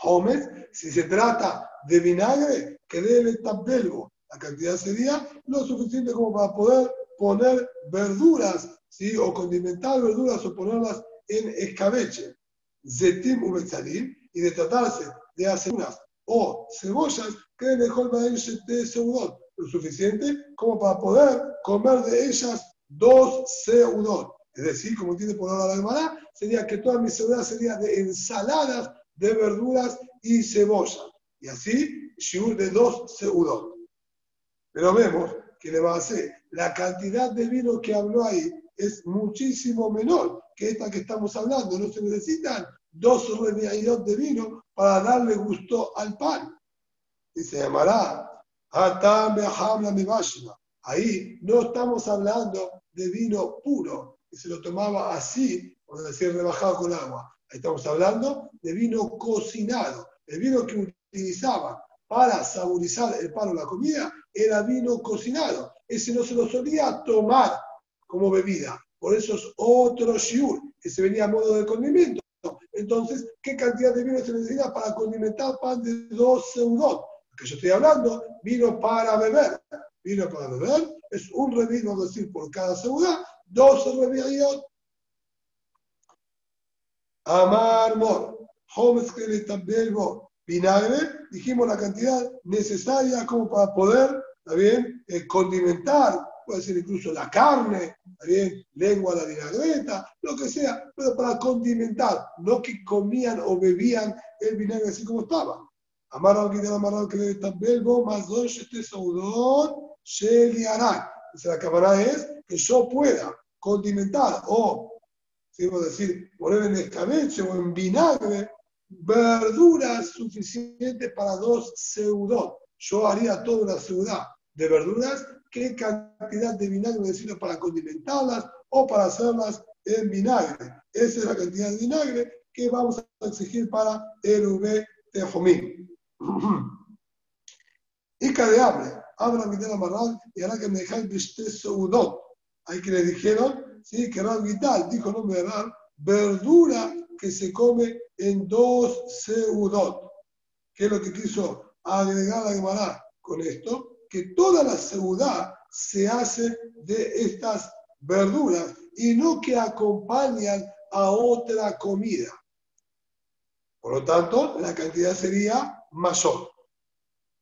Homes, si se trata de vinagre, que debe tabelgo. La cantidad sería lo suficiente como para poder poner verduras, ¿sí? o condimentar verduras o ponerlas en escabeche. Zetim ubetzalim, y de tratarse de aceitunas o cebollas, que va a de seudot, lo suficiente como para poder comer de ellas dos seudot. Es decir, como tiene por ahora la hermana, sería que toda mi seudad sería de ensaladas de verduras y cebolla. Y así, shiur de dos seudot. Pero vemos que le va a hacer la cantidad de vino que habló ahí es muchísimo menor que esta que estamos hablando. No se necesitan dos remedios de vino para darle gusto al pan. Y se llamará Ahí no estamos hablando de vino puro, que se lo tomaba así, por decir, rebajado con agua. Ahí estamos hablando de vino cocinado. El vino que utilizaba para saborizar el pan o la comida era vino cocinado. Ese no se lo solía tomar como bebida. Por eso es otro shiur, que se venía a modo de condimento. Entonces, ¿qué cantidad de vino se necesita para condimentar pan de dos seudot? Que yo estoy hablando, vino para beber. Vino para beber es un revino, es decir, por cada seudá, dos revinos. Amar mor. Homes que también vinagre, dijimos la cantidad necesaria como para poder, ¿está eh, condimentar puede ser incluso la carne, bien? lengua de vinagreta, lo que sea, pero para condimentar, no que comían o bebían el vinagre así como estaba. Amarrado que amarrado que también más dos este saudón, sheliará. La cámara es que yo pueda condimentar o, si decir, poner en escabeche o en vinagre verduras suficientes para dos seudón. Yo haría toda una ciudad de verduras qué cantidad de vinagre necesito para condimentarlas o para hacerlas en vinagre. Esa es la cantidad de vinagre que vamos a exigir para el V de Jomín. Y cadeable, habla la Marral y ahora que me dejáis viste seudot. Hay que le dijeron, sí, que Rab Vital dijo no me dar verdura que se come en dos seudot. ¿Qué es lo que quiso agregar la Gemara con esto? Que toda la seguridad se hace de estas verduras y no que acompañan a otra comida. Por lo tanto, la cantidad sería mayor.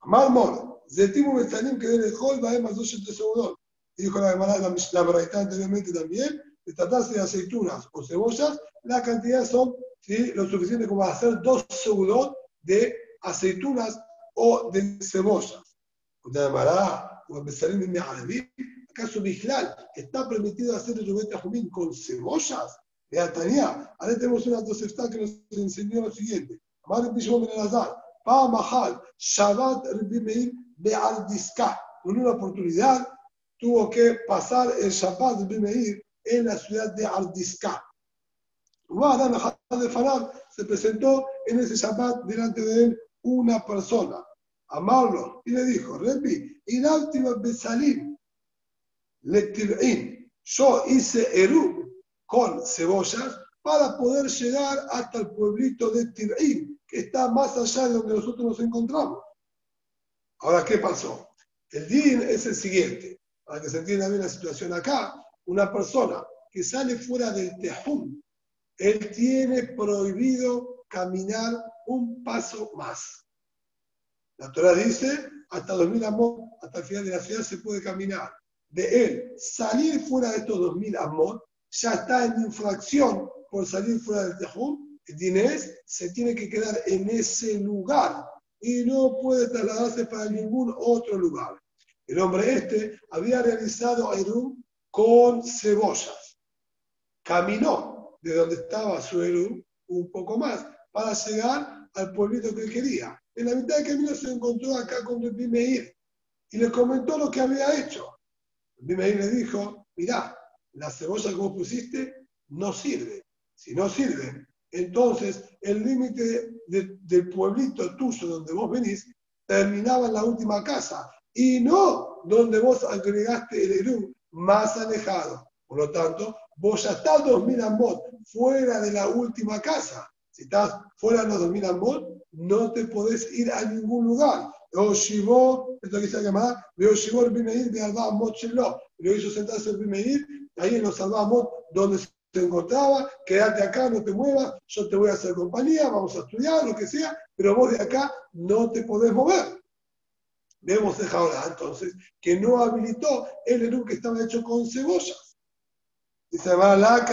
Marmor, Zetimo Betanim que debe Hol va más dos segundos. Dijo la hermana la, la anteriormente también, de tratarse de aceitunas o cebollas, la cantidad son ¿sí? lo suficiente como hacer dos segundos de aceitunas o de cebollas. ¿Acaso Bijlal está permitido hacer el Rubén Jumín con cebollas? De Atania. Ahora tenemos una tosefta que nos enseñó lo siguiente. Amar Bishom Ben Elazar. Pa Mahal. Shabbat Rabbi de Aldiska. En una oportunidad tuvo que pasar el Shabbat de Meir en la ciudad de Aldiska. de Farad se presentó en ese Shabbat delante de él una persona amarlo. Y le dijo, Repi, última Besalim, Letir'in. Yo hice Eru con cebollas para poder llegar hasta el pueblito de Tir'in, que está más allá de donde nosotros nos encontramos. Ahora, ¿qué pasó? El din es el siguiente, para que se entienda bien la situación acá. Una persona que sale fuera del Tejum, él tiene prohibido caminar un paso más. La Torah dice, hasta 2000 amot, hasta el final de la ciudad se puede caminar. De él salir fuera de estos 2000 amot, ya está en infracción por salir fuera del Tejum. El dinés se tiene que quedar en ese lugar y no puede trasladarse para ningún otro lugar. El hombre este había realizado Erum con cebollas. Caminó de donde estaba su Erum un poco más para llegar al pueblito que quería en la mitad del camino se encontró acá con el Meir y le comentó lo que había hecho. El Meir le dijo, mirá, la cebolla que vos pusiste no sirve. Si no sirve, entonces el límite del pueblito tuyo donde vos venís terminaba en la última casa y no donde vos agregaste el Eru más alejado. Por lo tanto, vos ya estás 2000 amot fuera de la última casa. Si estás fuera de los 2000 amot, no te podés ir a ningún lugar. O Shivo, esto que se llama, veo Shivo el Bimeir de Alba Amot Lo hizo sentarse el Bimeir, ahí en los Alba Amot, donde se encontraba, quédate acá, no te muevas, yo te voy a hacer compañía, vamos a estudiar, lo que sea, pero vos de acá no te podés mover. Vemos de ahora entonces que no habilitó el menú que estaba hecho con cebollas. Dice, va la.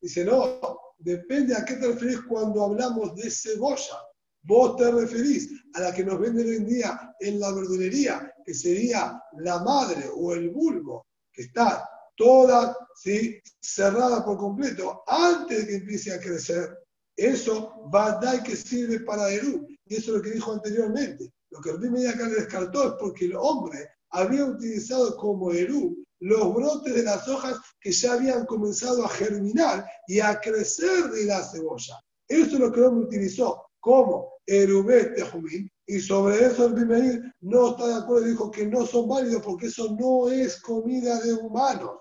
Dice, no, depende a qué te referís cuando hablamos de cebolla. Vos te referís a la que nos venden hoy en día en la verdulería, que sería la madre o el bulbo, que está toda ¿sí? cerrada por completo antes de que empiece a crecer. Eso va a dar que sirve para Eru. Y eso es lo que dijo anteriormente. Lo que el Media acá le descartó es porque el hombre había utilizado como Eru los brotes de las hojas que ya habían comenzado a germinar y a crecer de la cebolla. Eso es lo que el hombre utilizó como Erubet de y sobre eso el Bimeir no está de acuerdo dijo que no son válidos porque eso no es comida de humanos.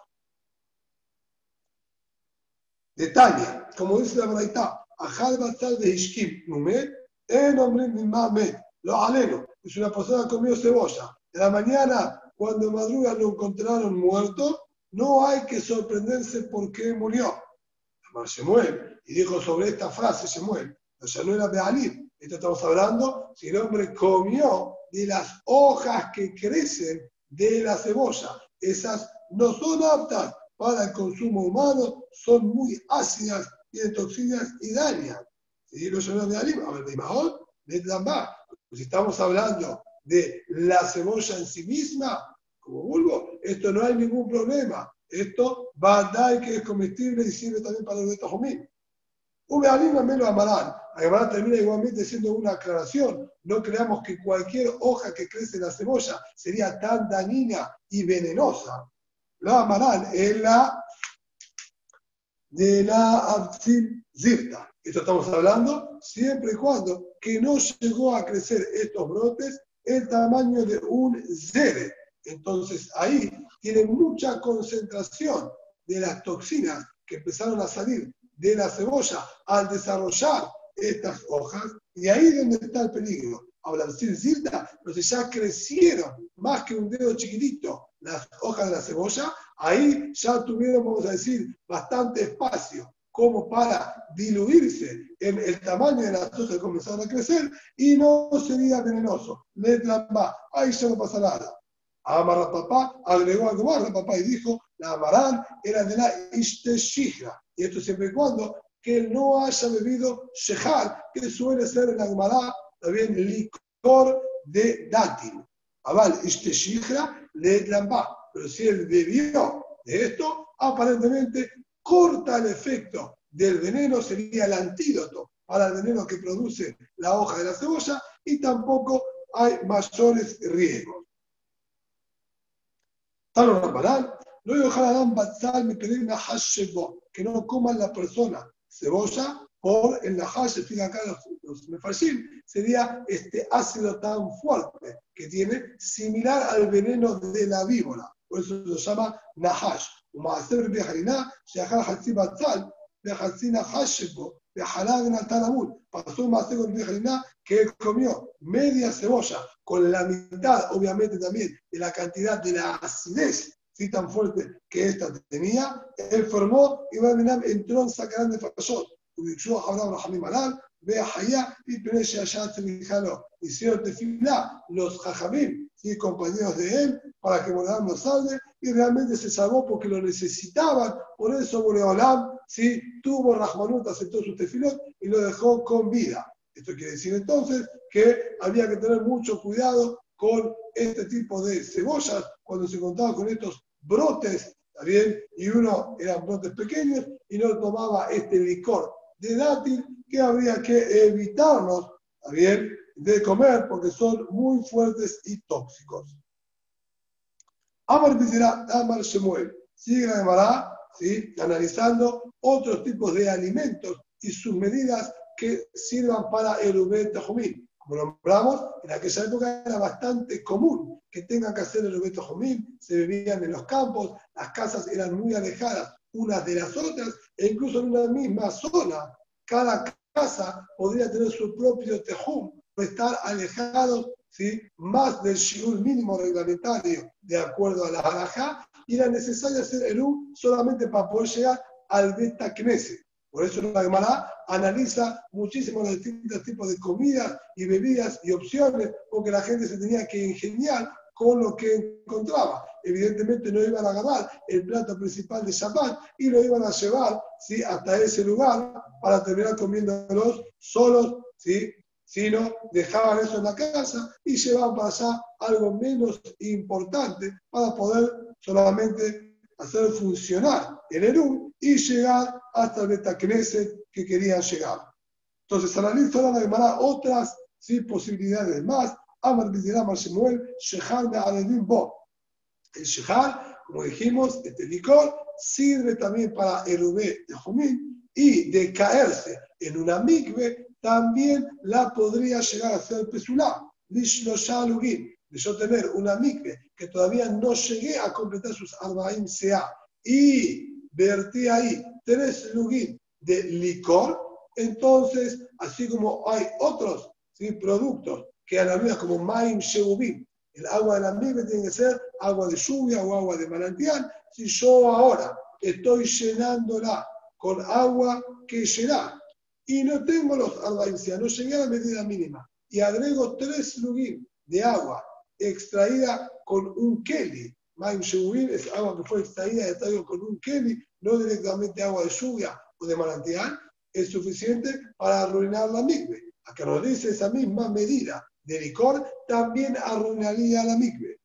Detalle, como dice la verdad, Ajal Batal de Ishkim, en hombre lo aleno, es una persona comió cebolla. En la mañana, cuando madruga lo encontraron muerto, no hay que sorprenderse por qué murió. Shemuel, y dijo sobre esta frase Shemuel, o sea, no era de Ali, esto estamos hablando, si el hombre comió de las hojas que crecen de la cebolla, esas no son aptas para el consumo humano, son muy ácidas de toxinas y dañan. Si lo llamamos de alim, a ver, de Mahón, de Si estamos hablando de la cebolla en sí misma, como bulbo, esto no hay ningún problema. Esto va a dar que es comestible y sirve también para los de Tajomín. Ube alim me lo amarán. Además termina igualmente siendo una aclaración. No creamos que cualquier hoja que crece en la cebolla sería tan dañina y venenosa. Lo amarán es la de la Absil Zirta. Esto estamos hablando siempre y cuando que no llegó a crecer estos brotes el tamaño de un zere. Entonces ahí tiene mucha concentración de las toxinas que empezaron a salir de la cebolla al desarrollar estas hojas y ahí es donde está el peligro. Ahora, decir zirta, entonces ya crecieron más que un dedo chiquitito las hojas de la cebolla, ahí ya tuvieron, vamos a decir, bastante espacio como para diluirse en el tamaño de las hojas que comenzaron a crecer y no sería venenoso. Letra más, ahí ya no pasa nada. Amarra papá, agregó algo más papá y dijo, la amarán era de la ishteshihra. Y esto siempre y cuando que no haya bebido shehar, que suele ser en la Gemara también licor de dátil. Aval ishteshihra le Pero si él bebió de esto, aparentemente corta el efecto del veneno, sería el antídoto para el veneno que produce la hoja de la cebolla y tampoco hay mayores riesgos. Tano Rambarán, no yo Haradán Batzal me pedí una que no coma la persona cebolla por el nahash, se fija acá los mefarshim, sería este ácido tan fuerte que tiene, similar al veneno de la víbora. Por eso se llama nahash. Como hacer se batzal, בצל וחצי נחש שבו, וחלה ונתן עמוד. Pasó un maceo con Harina que comió media cebolla con la mitad, obviamente también, de la cantidad de la acidez ¿sí? tan fuerte que esta tenía, enfermó y entró en Sacarán de Fashot. וביקשו אחריו רחמים עליו, והיה מפני שהשעה צריכה לו. Hicieron tefilá los jajamim y compañeros de él para que Boreolam lo salve y realmente se salvó porque lo necesitaban. Por eso Boreolam ¿sí? tuvo Rahmanut, aceptó su tefilot y lo dejó con vida. Esto quiere decir entonces que había que tener mucho cuidado con este tipo de cebollas cuando se contaba con estos brotes, ¿está bien? Y uno eran brotes pequeños y no tomaba este licor de dátil que habría que evitarlos, bien? De comer porque son muy fuertes y tóxicos. Amar dirá, Amar Shemuel. Sigue la ¿sí? analizando otros tipos de alimentos y sus medidas que sirvan para el Ubet Tajumín. Como nombramos, en aquella época era bastante común que tengan que hacer el Ubet Tajumín, se bebían en los campos, las casas eran muy alejadas unas de las otras, e incluso en una misma zona, cada casa podría tener su propio tejum, estar alejados ¿sí? más del shiur mínimo reglamentario de acuerdo a la halajá, y era necesario hacer el U solamente para poder llegar al beta Knesset. Por eso la Gemara analiza muchísimo los distintos tipos de comidas y bebidas y opciones, porque la gente se tenía que ingeniar con lo que encontraba. Evidentemente no iban a agarrar el plato principal de Shabbat y lo iban a llevar ¿sí? hasta ese lugar para terminar comiéndolos solos, ¿sí? Sino dejaban eso en la casa y llevaban para allá algo menos importante para poder solamente hacer funcionar el Eru y llegar hasta el Betacneset que querían llegar. Entonces, analiza la Gemara otras ¿sí? posibilidades más Amar Biziram Shemuel, Shehar Me'aredim Bo. El Shehar, como dijimos, este licor sirve también para el de Jumín y de caerse en una mikve también la podría llegar a hacer pesulá. Lishlosha Lugin, de yo tener una mikve que todavía no llegué a completar sus arbaim sea y vertí ahí tres lugin de licor, entonces, así como hay otros ¿sí? productos que a la vida como Maim Sheubim. El agua de la miel tiene que ser agua de lluvia o agua de manantial. Si yo ahora estoy llenándola con agua que llena y no tengo los albaicías, no llegué a la medida mínima y agrego tres lugim de agua extraída con un keli. Maim es agua que fue extraída y con un keli, no directamente agua de lluvia o de manantial, es suficiente para arruinar la migbe. A que nos dice esa misma medida de licor también arruinaría la mikve.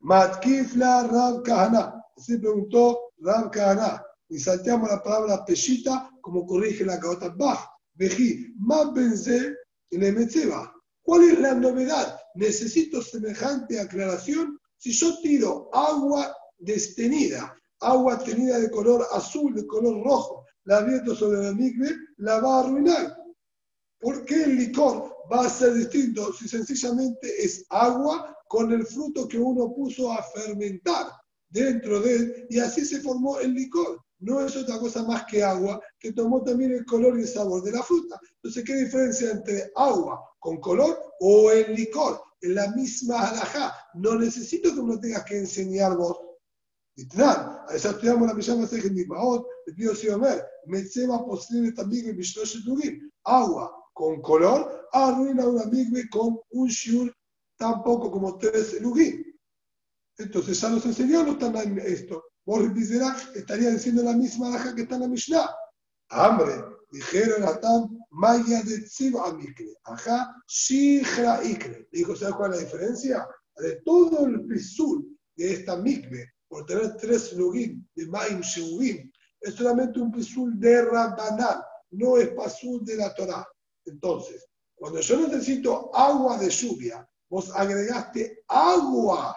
Matkifla Rab Kahana. Así preguntó Rab Kahana. Y salteamos la palabra peshita como corrige la Kaota Bach. Vejí, más benze le metzeba. ¿Cuál es la novedad? Necesito semejante aclaración. Si yo tiro agua destenida, agua tenida de color azul, de color rojo, la abierto sobre la mikve, la va a arruinar. ¿Por qué el licor va a ser distinto si sencillamente es agua con el fruto que uno puso a fermentar dentro de él y así se formó el licor? No es otra cosa más que agua que tomó también el color y el sabor de la fruta. Entonces, ¿qué diferencia entre agua con color o el licor? En la misma alajá. No necesito que uno tengas que enseñar vos. Literal, a esa estudiamos la Mishama Sejen Mismaot, le pido si Omer, Metzema posible también en Mishlosh Agua con color, arruina una migbe con un shur tampoco como tres lugim. Entonces ya nos enseñó no están en esto. Estaría diciendo la misma laja que está en la Mishnah. Hambre, dijeron a Tam, Maya de Tziva Mikre. Ajá, Shihra Ikre. Dijo, ¿sabes cuál es la diferencia? De todo el pisul de esta mikve, por tener tres lugim de Maim Sheuvim, es solamente un pisul de Rabbanán, no es pasul de la Torah. Entonces, cuando yo necesito agua de lluvia, vos agregaste agua,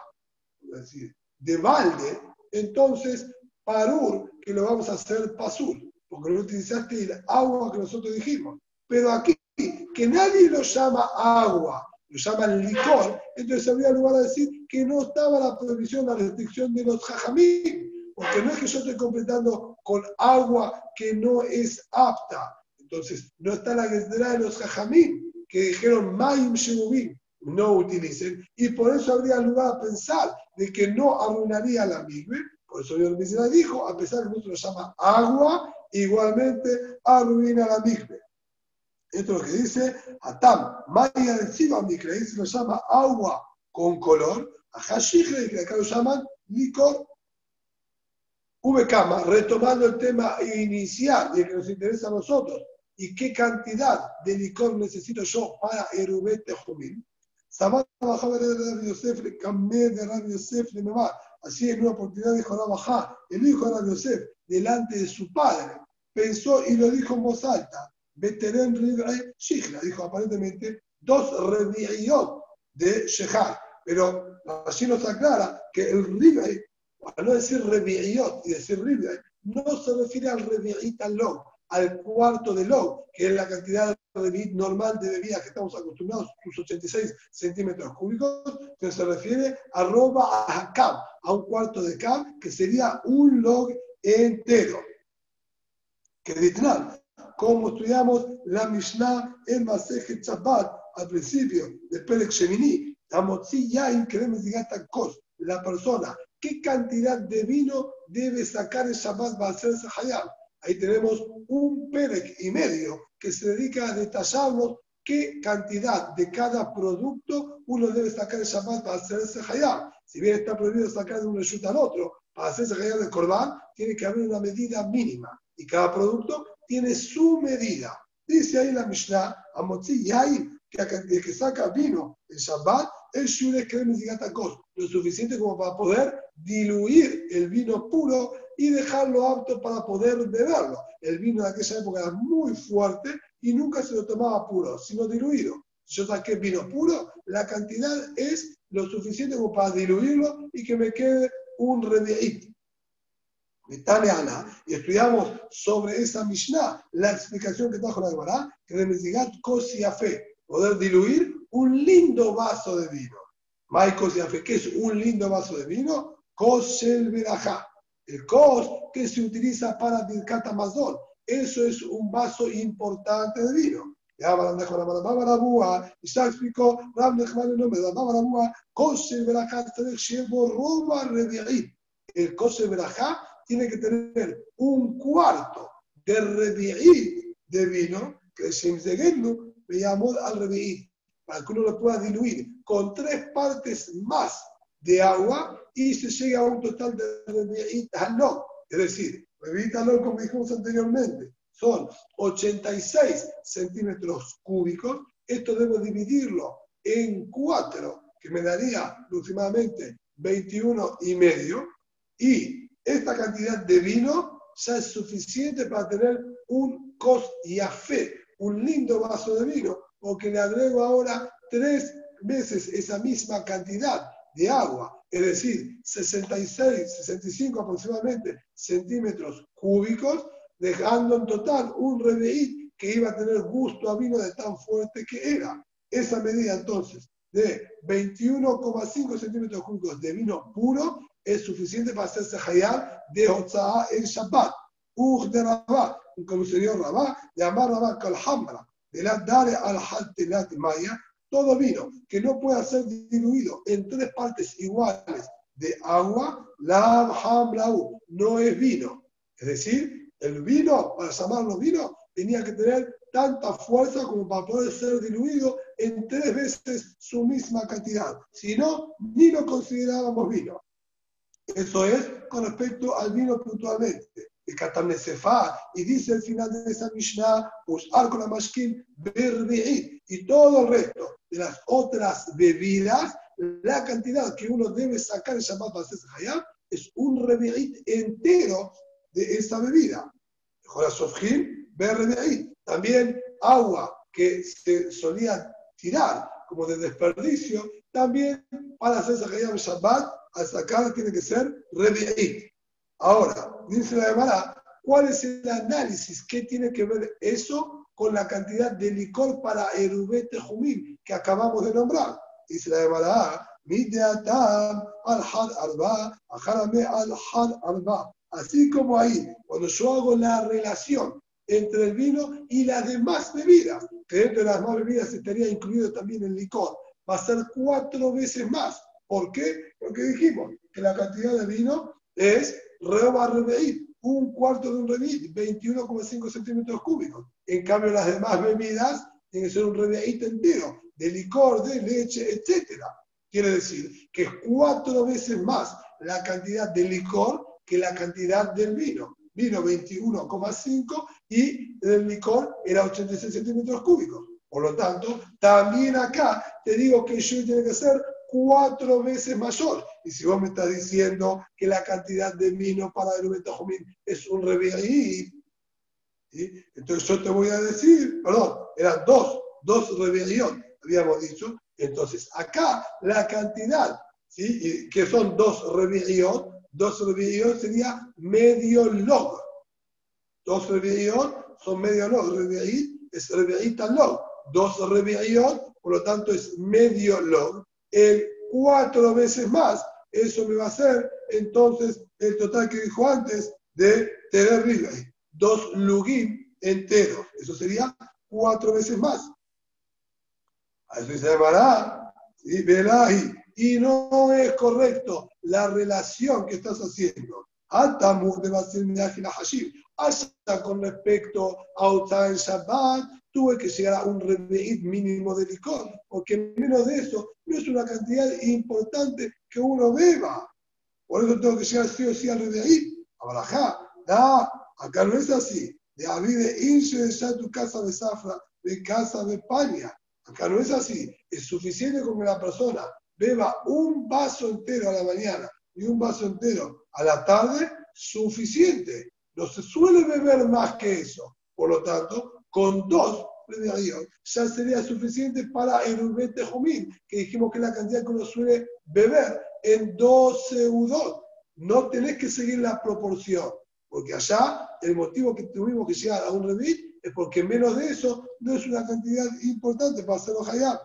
es decir, de balde, entonces, parur, que lo vamos a hacer pasur, porque no utilizaste el agua que nosotros dijimos. Pero aquí, que nadie lo llama agua, lo llaman licor, entonces habría lugar a decir que no estaba la prohibición, la restricción de los jajamí, porque no es que yo estoy completando con agua que no es apta, entonces, no está la guerra de los jajamín, que dijeron Maim Shebubim, no utilicen, y por eso habría lugar a pensar de que no arruinaría la migbe. Por eso Dios mismo dijo, a pesar que nosotros lo llama agua, igualmente arruina la migbe. Esto es lo que dice Atam, Maya encima migbe, se lo llama agua con color, a Hashigre, que acá lo llaman licor. Ubekama, retomando el tema inicial el que nos interesa a nosotros, y qué cantidad de licor necesito yo para Erubet Tejumim. Así en una oportunidad dijo Rabajá, el hijo de Rabbi Yosef, delante de su padre, pensó y lo dijo en voz alta. Ribay Shihla, dijo aparentemente dos Revi'iyot de Shehar. Pero así nos aclara que el Ribay, para no decir Revi'iyot y decir Ribay, no se refiere al Revi'it log, al cuarto de log, que es la cantidad de normal de bebida que estamos acostumbrados, sus 86 centímetros cúbicos, pero se refiere a roba a cab, a un cuarto de cab, que sería un log entero. Que como estudiamos la Mishnah en Masejet Shabbat al principio de Perek Shemini, la persona, ¿qué cantidad de vino debe sacar el Shabbat para hacerse Hayab? Ahí tenemos un Perek y medio que se dedica a detallarnos qué cantidad de cada producto uno debe sacar el Shabbat para hacerse Hayab. Si bien está prohibido sacar de un reshut al otro, para hacerse Hayab de Korban, tiene que haber una medida mínima. Y cada producto tiene su medida. Dice ahí la Mishnah, Amotzi Yain, que que saca vino en Shabbat, el Shure Kremes y lo suficiente como para poder diluir el vino puro y dejarlo apto para poder beberlo. El vino de aquella época era muy fuerte y nunca se lo tomaba puro, sino diluido. Yo saqué vino puro, la cantidad es lo suficiente como para diluirlo y que me quede un redeíto y estudiamos sobre esa Mishnah la explicación que trajo la Gemara, que de Mesigat fe poder diluir un lindo vaso de vino. Mai fe ¿qué es un lindo vaso de vino? Kosel Berajá. El kos que se utiliza para Birkat Amazon. Eso es un vaso importante de vino. Y explicó, el tiene que tener un cuarto de de vino, que me llamó al para que uno lo pueda diluir con tres partes más de agua y se llegue a un total de revi'í no. Es decir, revi'í no, como dijimos anteriormente, son 86 centímetros cúbicos. Esto debo dividirlo en cuatro, que me daría aproximadamente 21 y medio. Y esta cantidad de vino ya es suficiente para tener un cos fe, un lindo vaso de vino, porque le agrego ahora tres veces esa misma cantidad de agua, es decir, 66, 65 aproximadamente centímetros cúbicos, dejando en total un reveí que iba a tener gusto a vino de tan fuerte que era. Esa medida entonces de 21,5 centímetros cúbicos de vino puro es suficiente para hacerse hayab de Hotzah en Shabbat. Uj de Rabá, como señor Rabá, llamar Rabá Kalhamra, de la Dare al Haltelat Maya, todo vino que no pueda ser diluido en tres partes iguales de agua, la Hamlau, no es vino. Es decir, el vino, para llamarlo vino, tenía que tener tanta fuerza como para poder ser diluido en tres veces su misma cantidad. Si no, ni lo considerábamos vino. Eso es con respecto al vino puntualmente. El Katamnesefá, y dice al final de esa Mishnah, la y todo el resto de las otras bebidas, la cantidad que uno debe sacar en Shabbat hacerse hayab es un revi'it entero de esa bebida. También agua que se solía tirar como de desperdicio, también para hacerse hayab Shabbat al sacar tiene que ser revi'it. Ahora, dice la Gemara, ¿cuál es el análisis? ¿Qué tiene que ver eso con la cantidad de licor para erubete jumim que acabamos de nombrar? Dice la Gemara, Así como ahí, cuando yo hago la relación entre el vino y las demás bebidas, que dentro de las demás bebidas estaría incluido también el licor, va a ser cuatro veces más. ¿Por qué? Porque dijimos que la cantidad de vino es reba rebeí, un cuarto de un rebeí, 21,5 centímetros cúbicos. En cambio, las demás bebidas tienen que ser un rebeí entero, de licor, de leche, etc. Quiere decir que es cuatro veces más la cantidad de licor que la cantidad del vino. Vino 21,5 y el licor era 86 centímetros cúbicos. Por lo tanto, también acá te digo que yo tiene que ser cuatro veces mayor. Y si vos me estás diciendo que la cantidad de vino para el Betajomín es un revi'í, Entonces yo te voy a decir, perdón, eran dos, dos rebelión, habíamos dicho. Entonces, acá la cantidad, ¿sí? que son dos rebelión, dos rebelión sería medio log. Dos rebelión son medio log, rebelión es rebelión log. Dos rebelión, por lo tanto es medio log. El cuatro veces más, eso me va a hacer entonces el total que dijo antes de tener dos lugim enteros. Eso sería cuatro veces más. Eso se llamará y no es correcto la relación que estás haciendo. Hasta con respecto a Otan Shabbat, tuve que llegar a un reveid mínimo de licor, porque menos de eso no es una cantidad importante que uno beba. Por eso tengo que llegar sí o sí al reveid. Abarajá, da, acá no es así. De Avide Inche de tu casa de Zafra, de casa de Paña. Acá no es así. Es suficiente con que la persona beba un vaso entero a la mañana y un vaso entero a la tarde, suficiente. No se suele beber más que eso. Por lo tanto, con dos ya sería suficiente para el Urbete Jumín, que dijimos que es la cantidad que uno suele beber en 12 udot. No tenés que seguir la proporción, porque allá el motivo que tuvimos que llegar a un revit es porque menos de eso no es una cantidad importante para hacerlo hayab.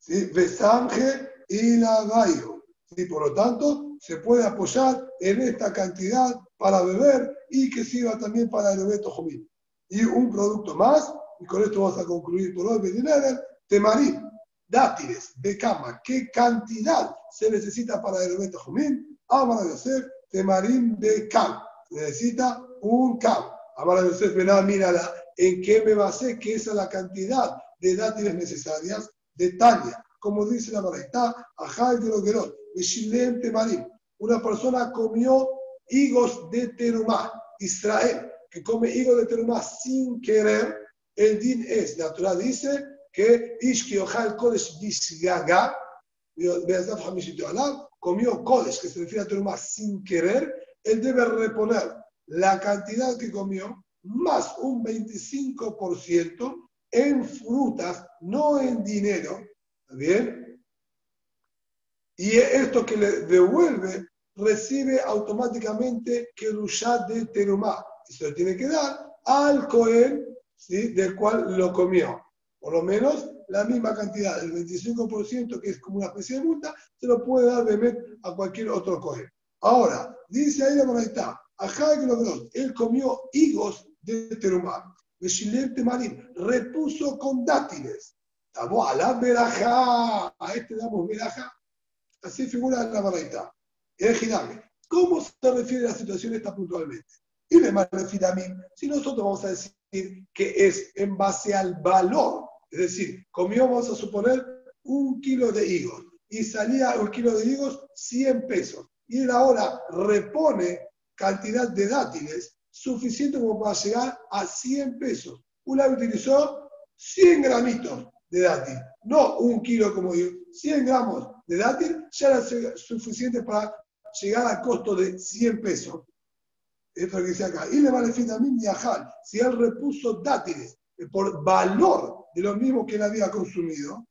¿Sí? Besamje y la bayo. y Por lo tanto, se puede apoyar en esta cantidad para beber y que sirva también para el Beto Jumín. Y un producto más, y con esto vamos a concluir por hoy, temarín, dátiles de cama. ¿Qué cantidad se necesita para el Beto Jumín? Amara Yosef, temarín de cam. necesita un cam. Amara Yosef, mira, mírala, ¿en qué me basé? Que esa es la cantidad de dátiles necesarias de Tania. Como dice la Baraita, Ajay de Logerot, Meshilem temarín. Una persona comió higos de terumá, Israel, que come higo de terumá sin querer, el din es, la Torah dice que Ishki Ojal Kodesh Bishgaga, comió Kodesh, que se refiere a terumá sin querer, él debe reponer la cantidad que comió más un 25% en frutas, no en dinero. ¿Está bien? Y esto que le devuelve recibe automáticamente Kerushá de Terumá. Y se lo tiene que dar al Cohen ¿sí? del cual lo comió. Por lo menos la misma cantidad, el 25%, que es como una especie de multa, se lo puede dar Bemet a cualquier otro Cohen. Ahora, dice ahí la moneda, Ajá que lo él comió higos de Terumá. Meshilem Marín repuso con dátiles. Estamos a la verajá, a este damos verajá. Así figura la baraita. El girame. ¿Cómo se refiere la situación esta puntualmente? Y le mí. Si nosotros vamos a decir que es en base al valor, es decir, comió, vamos a suponer, un kilo de higos y salía un kilo de higos 100 pesos. Y él ahora repone cantidad de dátiles suficiente como para llegar a 100 pesos. Una utilizó 100 gramitos de dátil, no un kilo como yo, 100 gramos de dátil ya era suficiente para llegar al costo de 100 pesos. Es lo que dice acá. Y le vale también viajar. Si él repuso dátiles por valor de lo mismo que él había consumido,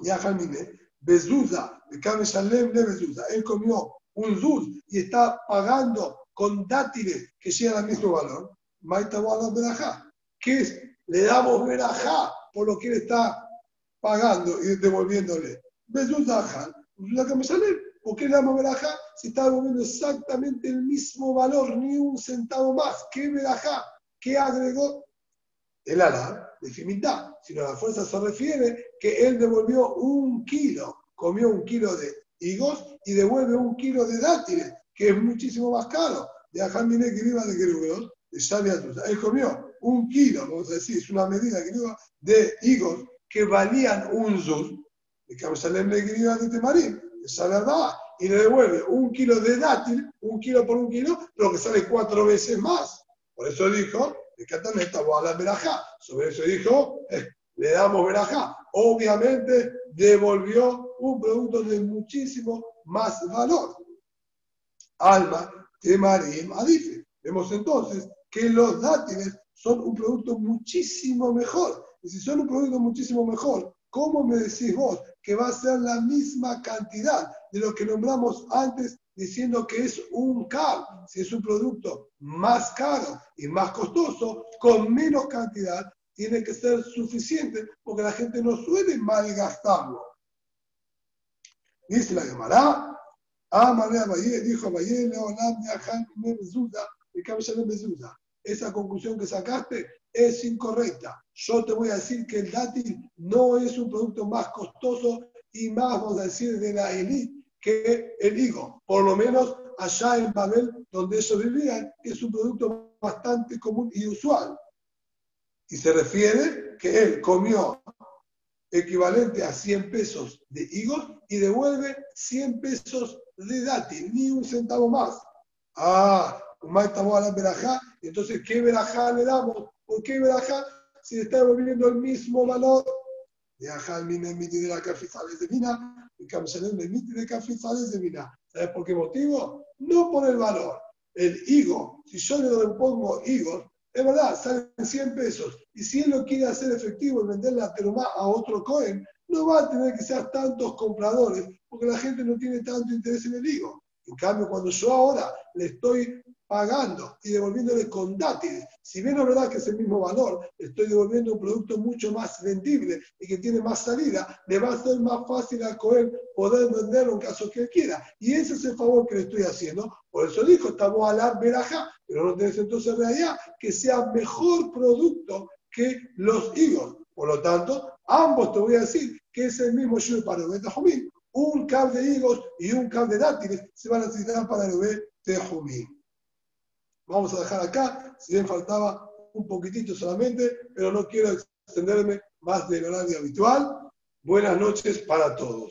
viajar mime, bezuza, de bezuza. Él comió un zuz y está pagando con dátiles que llegan al mismo valor. Maita verajá. ¿Qué es? Le damos verajá por lo que él está pagando y devolviéndole. Bezuza, que me sale ¿Por qué damos verajá? Si está devolviendo exactamente el mismo valor, ni un centavo más. ¿Qué verajá? ¿Qué agregó? El ala de fimitá. Sino la fuerza se refiere que él devolvió un kilo, comió un kilo de higos y devuelve un kilo de dátiles, que es muchísimo más caro. De Ajamine que viva de Gerubeot, de Él comió un kilo, vamos a decir, es una medida que de higos que valían un zuz, de Kamsalem de de Temarín esa verdad, y le devuelve un kilo de dátil, un kilo por un kilo, pero que sale cuatro veces más. Por eso dijo, sobre eso dijo, eh, le damos verajá. Obviamente devolvió un producto de muchísimo más valor. Alma, Temarim, Adife. Vemos entonces que los dátiles son un producto muchísimo mejor. Y si son un producto muchísimo mejor, ¿cómo me decís vos que va a ser la misma cantidad de lo que nombramos antes diciendo que es un CAR? Si es un producto más caro y más costoso, con menos cantidad, tiene que ser suficiente porque la gente no suele malgastarlo. Dice la Gemara, María Valle, dijo Valle, Leonam, Yahan, Mezuda, y Mezuda. Esa conclusión que sacaste es incorrecta. Yo te voy a decir que el dátil no es un producto más costoso y más, vamos a decir, de la élite que el higo. Por lo menos allá en Babel, donde ellos vivían, es un producto bastante común y usual. Y se refiere que él comió equivalente a 100 pesos de higos y devuelve 100 pesos de dátil, ni un centavo más. Ah, más estamos a la verajá, entonces ¿qué verajá le damos? ¿Por qué verajá? Si está devolviendo el mismo valor de ajá, el emite de la cafizales de mina, y el emite de cafizales de mina. ¿Sabes por qué motivo? No por el valor. El higo, si yo le pongo higos, es verdad, salen 100 pesos. Y si él lo quiere hacer efectivo y vender la teruma a otro cohen, no va a tener ser tantos compradores, porque la gente no tiene tanto interés en el higo. En cambio, cuando yo ahora le estoy pagando y devolviéndole con dátiles, si bien es verdad que es el mismo valor, estoy devolviendo un producto mucho más vendible y que tiene más salida, le va a ser más fácil a Cohen poder venderlo en caso que él quiera. Y ese es el favor que le estoy haciendo. Por eso dijo, estamos a la veraja, pero no tenés entonces realidad que sea mejor producto que los higos. Por lo tanto, ambos te voy a decir que es el mismo Shur para el Jumín. Un cab de higos y un cab de dátiles se van a necesitar para de Jumín. Vamos a dejar acá, si bien faltaba un poquitito solamente, pero no quiero extenderme más del horario habitual. Buenas noches para todos.